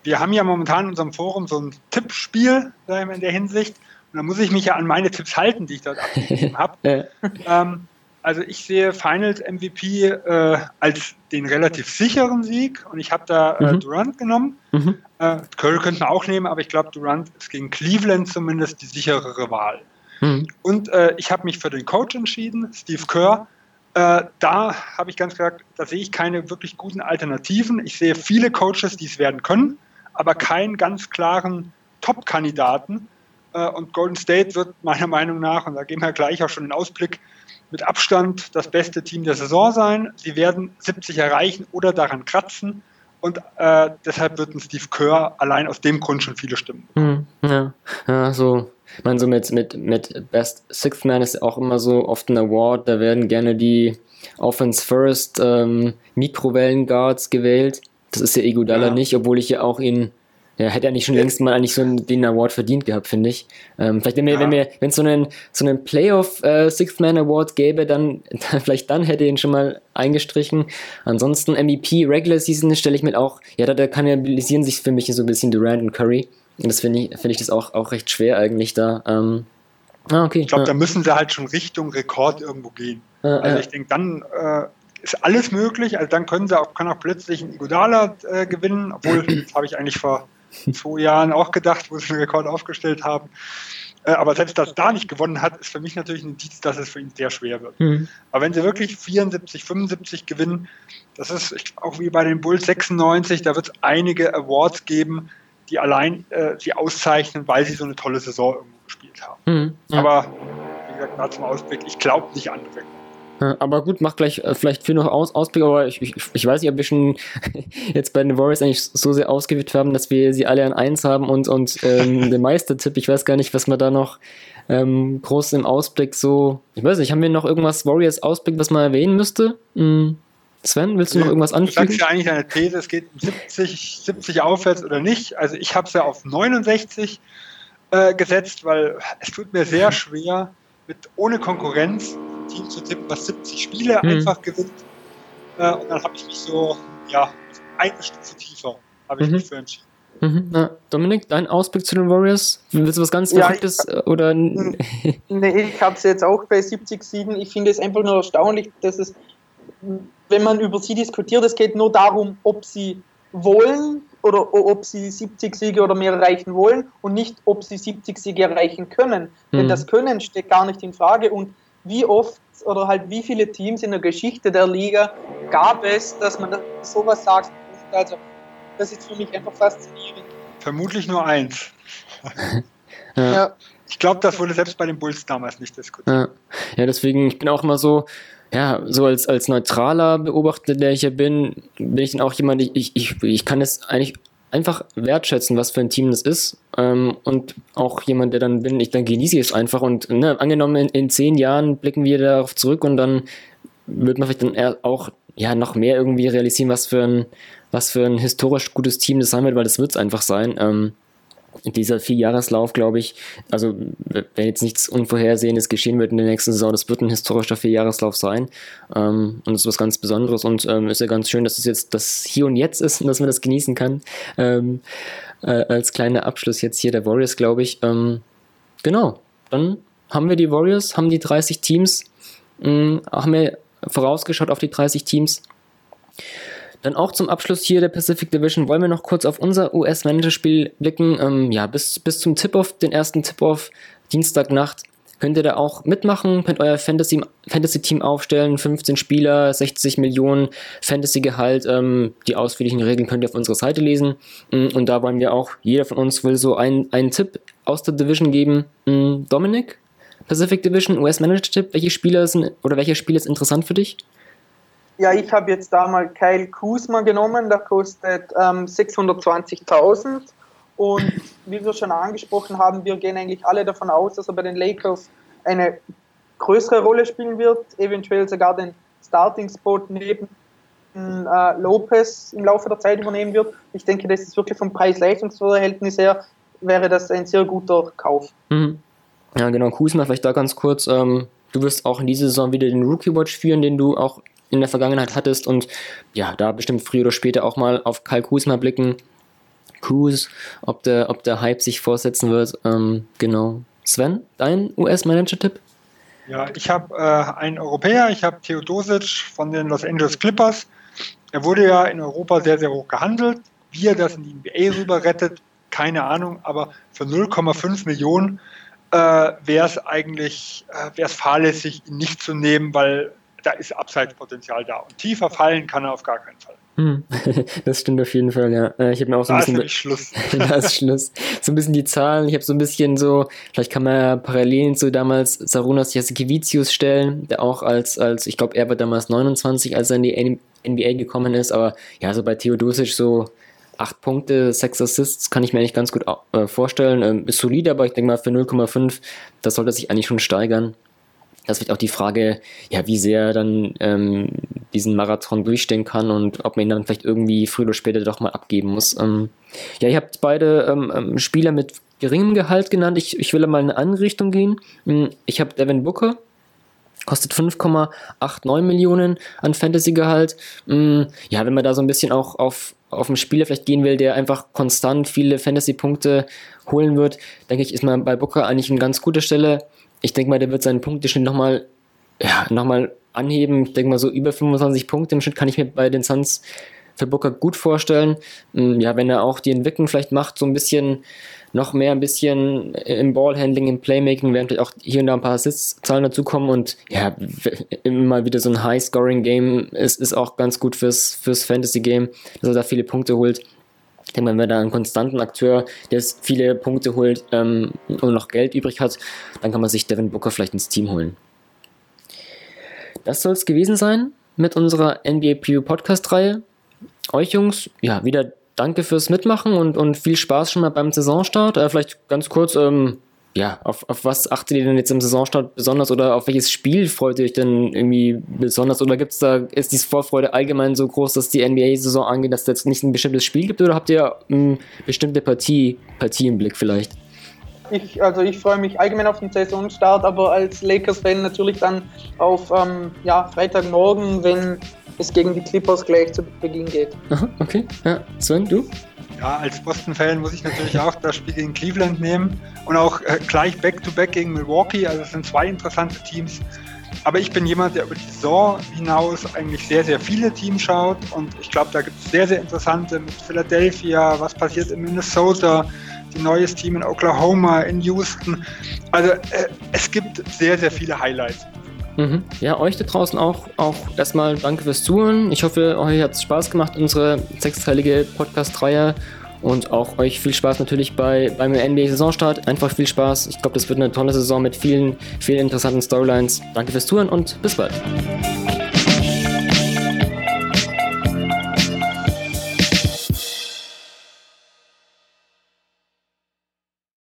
Wir haben ja momentan in unserem Forum so ein Tippspiel in der Hinsicht. Und da muss ich mich ja an meine Tipps halten, die ich dort abgegeben habe. [laughs] ähm, also ich sehe Finals MVP äh, als den relativ sicheren Sieg und ich habe da äh, mhm. Durant genommen. Mhm. Äh, Curry könnte man auch nehmen, aber ich glaube, Durant ist gegen Cleveland zumindest die sicherere Wahl. Mhm. Und äh, ich habe mich für den Coach entschieden, Steve Kerr. Äh, da habe ich ganz gesagt, da sehe ich keine wirklich guten Alternativen. Ich sehe viele Coaches, die es werden können, aber keinen ganz klaren Top-Kandidaten. Äh, und Golden State wird meiner [laughs] Meinung nach, und da gehen wir gleich auch schon den Ausblick, mit Abstand das beste Team der Saison sein. Sie werden 70 erreichen oder daran kratzen. Und äh, deshalb wird ein Steve Kerr allein aus dem Grund schon viele Stimmen. Hm, ja, ja, so ich meine, so mit, mit, mit Best Sixth Man ist auch immer so oft ein Award, da werden gerne die Offense First ähm, Mikrowellen Guards gewählt. Das ist ja Iguodala ja. nicht, obwohl ich ja auch ihn, ja, hätte er nicht schon längst mal eigentlich so einen, den Award verdient gehabt, finde ich. Ähm, vielleicht, wenn mir, ja. wenn mir, wenn es so einen, so einen Playoff äh, Sixth Man Award gäbe, dann, dann, [laughs] vielleicht dann hätte ich ihn schon mal eingestrichen. Ansonsten MVP Regular Season stelle ich mir auch, ja, da, da kannibalisieren sich für mich so ein bisschen Durant und Curry. Und das finde ich, find ich das auch, auch recht schwer eigentlich da. Ähm, ah, okay. Ich glaube, ja. da müssen sie halt schon Richtung Rekord irgendwo gehen. Ah, also ja. ich denke, dann äh, ist alles möglich. Also dann können sie auch, kann auch plötzlich ein Igodala äh, gewinnen, obwohl, [clears throat] das habe ich eigentlich vor zwei Jahren auch gedacht, wo sie einen Rekord aufgestellt haben. Äh, aber selbst dass da nicht gewonnen hat, ist für mich natürlich ein Indiz, dass es für ihn sehr schwer wird. Mhm. Aber wenn sie wirklich 74, 75 gewinnen, das ist auch wie bei den Bulls 96, da wird es einige Awards geben, die allein äh, sie auszeichnen, weil sie so eine tolle Saison irgendwo gespielt haben. Mhm, ja. Aber wie gesagt, gerade zum Ausblick, ich glaube nicht an Ja, aber gut, mach gleich äh, vielleicht viel noch Aus, Ausblick, aber ich, ich, ich, weiß nicht, ob wir schon [laughs] jetzt bei den Warriors eigentlich so sehr ausgewählt haben, dass wir sie alle an 1 haben und, und ähm, [laughs] der Meistertipp, ich weiß gar nicht, was man da noch ähm, groß im Ausblick so, ich weiß nicht, haben wir noch irgendwas Warriors Ausblick, was man erwähnen müsste? Mhm. Sven, willst du noch irgendwas anfügen? Du sagst ja eigentlich eine These, es geht um 70, 70 aufwärts oder nicht. Also ich habe es ja auf 69 äh, gesetzt, weil es tut mir sehr [laughs] schwer, mit ohne Konkurrenz ein Team zu tippen, was 70 Spiele mhm. einfach gewinnt. Äh, und dann habe ich mich so, ja, eine Stufe tiefer habe ich mhm. mich für entschieden. Mhm. Na, Dominik, dein Ausblick zu den Warriors? Willst du was ganz Verrücktes ja, oder? [laughs] nee, ich habe es jetzt auch bei 70 Siegen. Ich finde es einfach nur erstaunlich, dass es wenn man über sie diskutiert, es geht nur darum, ob sie wollen oder ob sie 70 Siege oder mehr erreichen wollen und nicht, ob sie 70 Siege erreichen können. Mhm. Denn das Können steht gar nicht in Frage. Und wie oft oder halt wie viele Teams in der Geschichte der Liga gab es, dass man sowas sagt? Also, das ist für mich einfach faszinierend. Vermutlich nur eins. [laughs] ja. Ich glaube, das wurde selbst bei den Bulls damals nicht diskutiert. Ja. ja, deswegen, ich bin auch immer so, ja, so als, als neutraler Beobachter, der ich hier bin, bin ich dann auch jemand, ich, ich, ich kann es eigentlich einfach wertschätzen, was für ein Team das ist. Ähm, und auch jemand, der dann bin, ich dann genieße es einfach. Und ne, angenommen, in, in zehn Jahren blicken wir darauf zurück und dann wird man vielleicht dann auch ja, noch mehr irgendwie realisieren, was für ein, was für ein historisch gutes Team das sein wird, weil das wird es einfach sein. Ähm, dieser Vierjahreslauf, glaube ich, also wenn jetzt nichts Unvorhersehendes geschehen wird in der nächsten Saison, das wird ein historischer Vierjahreslauf sein. Ähm, und das ist was ganz Besonderes und ähm, ist ja ganz schön, dass es jetzt das Hier und Jetzt ist und dass man das genießen kann. Ähm, äh, als kleiner Abschluss jetzt hier der Warriors, glaube ich. Ähm, genau, dann haben wir die Warriors, haben die 30 Teams, mh, mm, haben wir vorausgeschaut auf die 30 Teams. Dann auch zum Abschluss hier der Pacific Division wollen wir noch kurz auf unser US-Manager-Spiel blicken. Ähm, ja, bis, bis zum Tip-Off, den ersten Tip-Off, Dienstagnacht, könnt ihr da auch mitmachen, könnt euer Fantasy-Team Fantasy aufstellen, 15 Spieler, 60 Millionen Fantasy-Gehalt. Ähm, die ausführlichen Regeln könnt ihr auf unserer Seite lesen. Mm, und da wollen wir auch, jeder von uns will so einen, einen Tipp aus der Division geben. Mm, Dominik, Pacific Division, US-Manager-Tipp, welche Spieler sind oder welcher Spiel ist interessant für dich? Ja, ich habe jetzt da mal Kyle Kuzma genommen, der kostet ähm, 620.000 und wie wir schon angesprochen haben, wir gehen eigentlich alle davon aus, dass er bei den Lakers eine größere Rolle spielen wird, eventuell sogar den Starting-Spot neben äh, Lopez im Laufe der Zeit übernehmen wird. Ich denke, das ist wirklich vom Preis-Leistungs-Verhältnis her, wäre das ein sehr guter Kauf. Mhm. Ja, genau, Kuzma, vielleicht da ganz kurz. Ähm, du wirst auch in dieser Saison wieder den Rookie Watch führen, den du auch in der Vergangenheit hattest und ja, da bestimmt früher oder später auch mal auf Kyle Kuzma blicken. Kuz, ob der, ob der Hype sich fortsetzen wird. Ähm, genau. Sven, dein US-Manager-Tipp? Ja, ich habe äh, einen Europäer, ich habe Theodosic von den Los Angeles Clippers. Er wurde ja in Europa sehr, sehr hoch gehandelt. Wie er das in die NBA rüber rettet, keine Ahnung, aber für 0,5 Millionen äh, wäre es eigentlich äh, wäre es fahrlässig, ihn nicht zu nehmen, weil da ist Abseitspotenzial da. Und tiefer fallen kann er auf gar keinen Fall. Hm. [laughs] Das stimmt auf jeden Fall, ja. Äh, ich habe mir auch so ein da bisschen. Ist Schluss. [laughs] da ist Schluss. So ein bisschen die Zahlen. Ich habe so ein bisschen so, vielleicht kann man ja Parallelen zu damals Sarunas Jasikevicius stellen, der auch als, als ich glaube, er war damals 29, als er in die NBA gekommen ist, aber ja, so bei Theodosic so acht Punkte, sechs Assists, kann ich mir eigentlich ganz gut äh, vorstellen. Ähm, ist solide, aber ich denke mal für 0,5, das sollte sich eigentlich schon steigern. Das wird auch die Frage, ja, wie sehr er dann ähm, diesen Marathon durchstehen kann und ob man ihn dann vielleicht irgendwie früher oder später doch mal abgeben muss. Ähm, ja, ihr habt beide ähm, ähm Spieler mit geringem Gehalt genannt. Ich, ich will mal in eine andere Richtung gehen. Hm, ich habe Devin Booker, kostet 5,89 Millionen an Fantasy-Gehalt. Hm, ja, wenn man da so ein bisschen auch auf auf einen Spieler vielleicht gehen will, der einfach konstant viele Fantasy-Punkte holen wird, denke ich, ist man bei Booker eigentlich eine ganz gute Stelle. Ich denke mal, der wird seinen Punkteschnitt nochmal ja, noch anheben. Ich denke mal, so über 25 Punkte im Schnitt kann ich mir bei den Suns für Booker gut vorstellen. Hm, ja, wenn er auch die Entwicklung vielleicht macht, so ein bisschen noch mehr ein bisschen im Ballhandling, im Playmaking, während vielleicht auch hier und da ein paar Assists-Zahlen dazukommen und ja, immer wieder so ein High-Scoring-Game ist, ist auch ganz gut fürs, fürs Fantasy-Game, dass er da viele Punkte holt. Ich denke, wenn man da einen konstanten Akteur, der viele Punkte holt ähm, und noch Geld übrig hat, dann kann man sich Devin Booker vielleicht ins Team holen. Das soll es gewesen sein mit unserer NBA Preview Podcast-Reihe. Euch Jungs, ja, wieder danke fürs Mitmachen und, und viel Spaß schon mal beim Saisonstart. Äh, vielleicht ganz kurz, ähm, ja, auf, auf was achtet ihr denn jetzt im Saisonstart besonders oder auf welches Spiel freut ihr euch denn irgendwie besonders? Oder gibt's da, ist diese Vorfreude allgemein so groß, dass die NBA-Saison angeht, dass es jetzt nicht ein bestimmtes Spiel gibt oder habt ihr eine bestimmte Partie, Partie im Blick vielleicht? Ich, also ich freue mich allgemein auf den Saisonstart, aber als Lakers-Fan natürlich dann auf ähm, ja, Freitagmorgen, wenn es gegen die Clippers gleich zu Beginn geht. Aha, okay. Ja, Sven, du? Ja, als Boston-Fan muss ich natürlich auch das Spiel gegen Cleveland nehmen und auch äh, gleich Back-to-Back -back gegen Milwaukee. Also es sind zwei interessante Teams. Aber ich bin jemand, der über die Saison hinaus eigentlich sehr, sehr viele Teams schaut. Und ich glaube, da gibt es sehr, sehr interessante mit Philadelphia, was passiert in Minnesota, die neues Team in Oklahoma, in Houston. Also äh, es gibt sehr, sehr viele Highlights. Mhm. Ja, euch da draußen auch, auch erstmal danke fürs Zuhören. Ich hoffe, euch hat es Spaß gemacht, unsere sechsteilige Podcast-Reihe. Und auch euch viel Spaß natürlich bei, beim NBA-Saisonstart. Einfach viel Spaß. Ich glaube, das wird eine tolle Saison mit vielen, vielen interessanten Storylines. Danke fürs Zuhören und bis bald.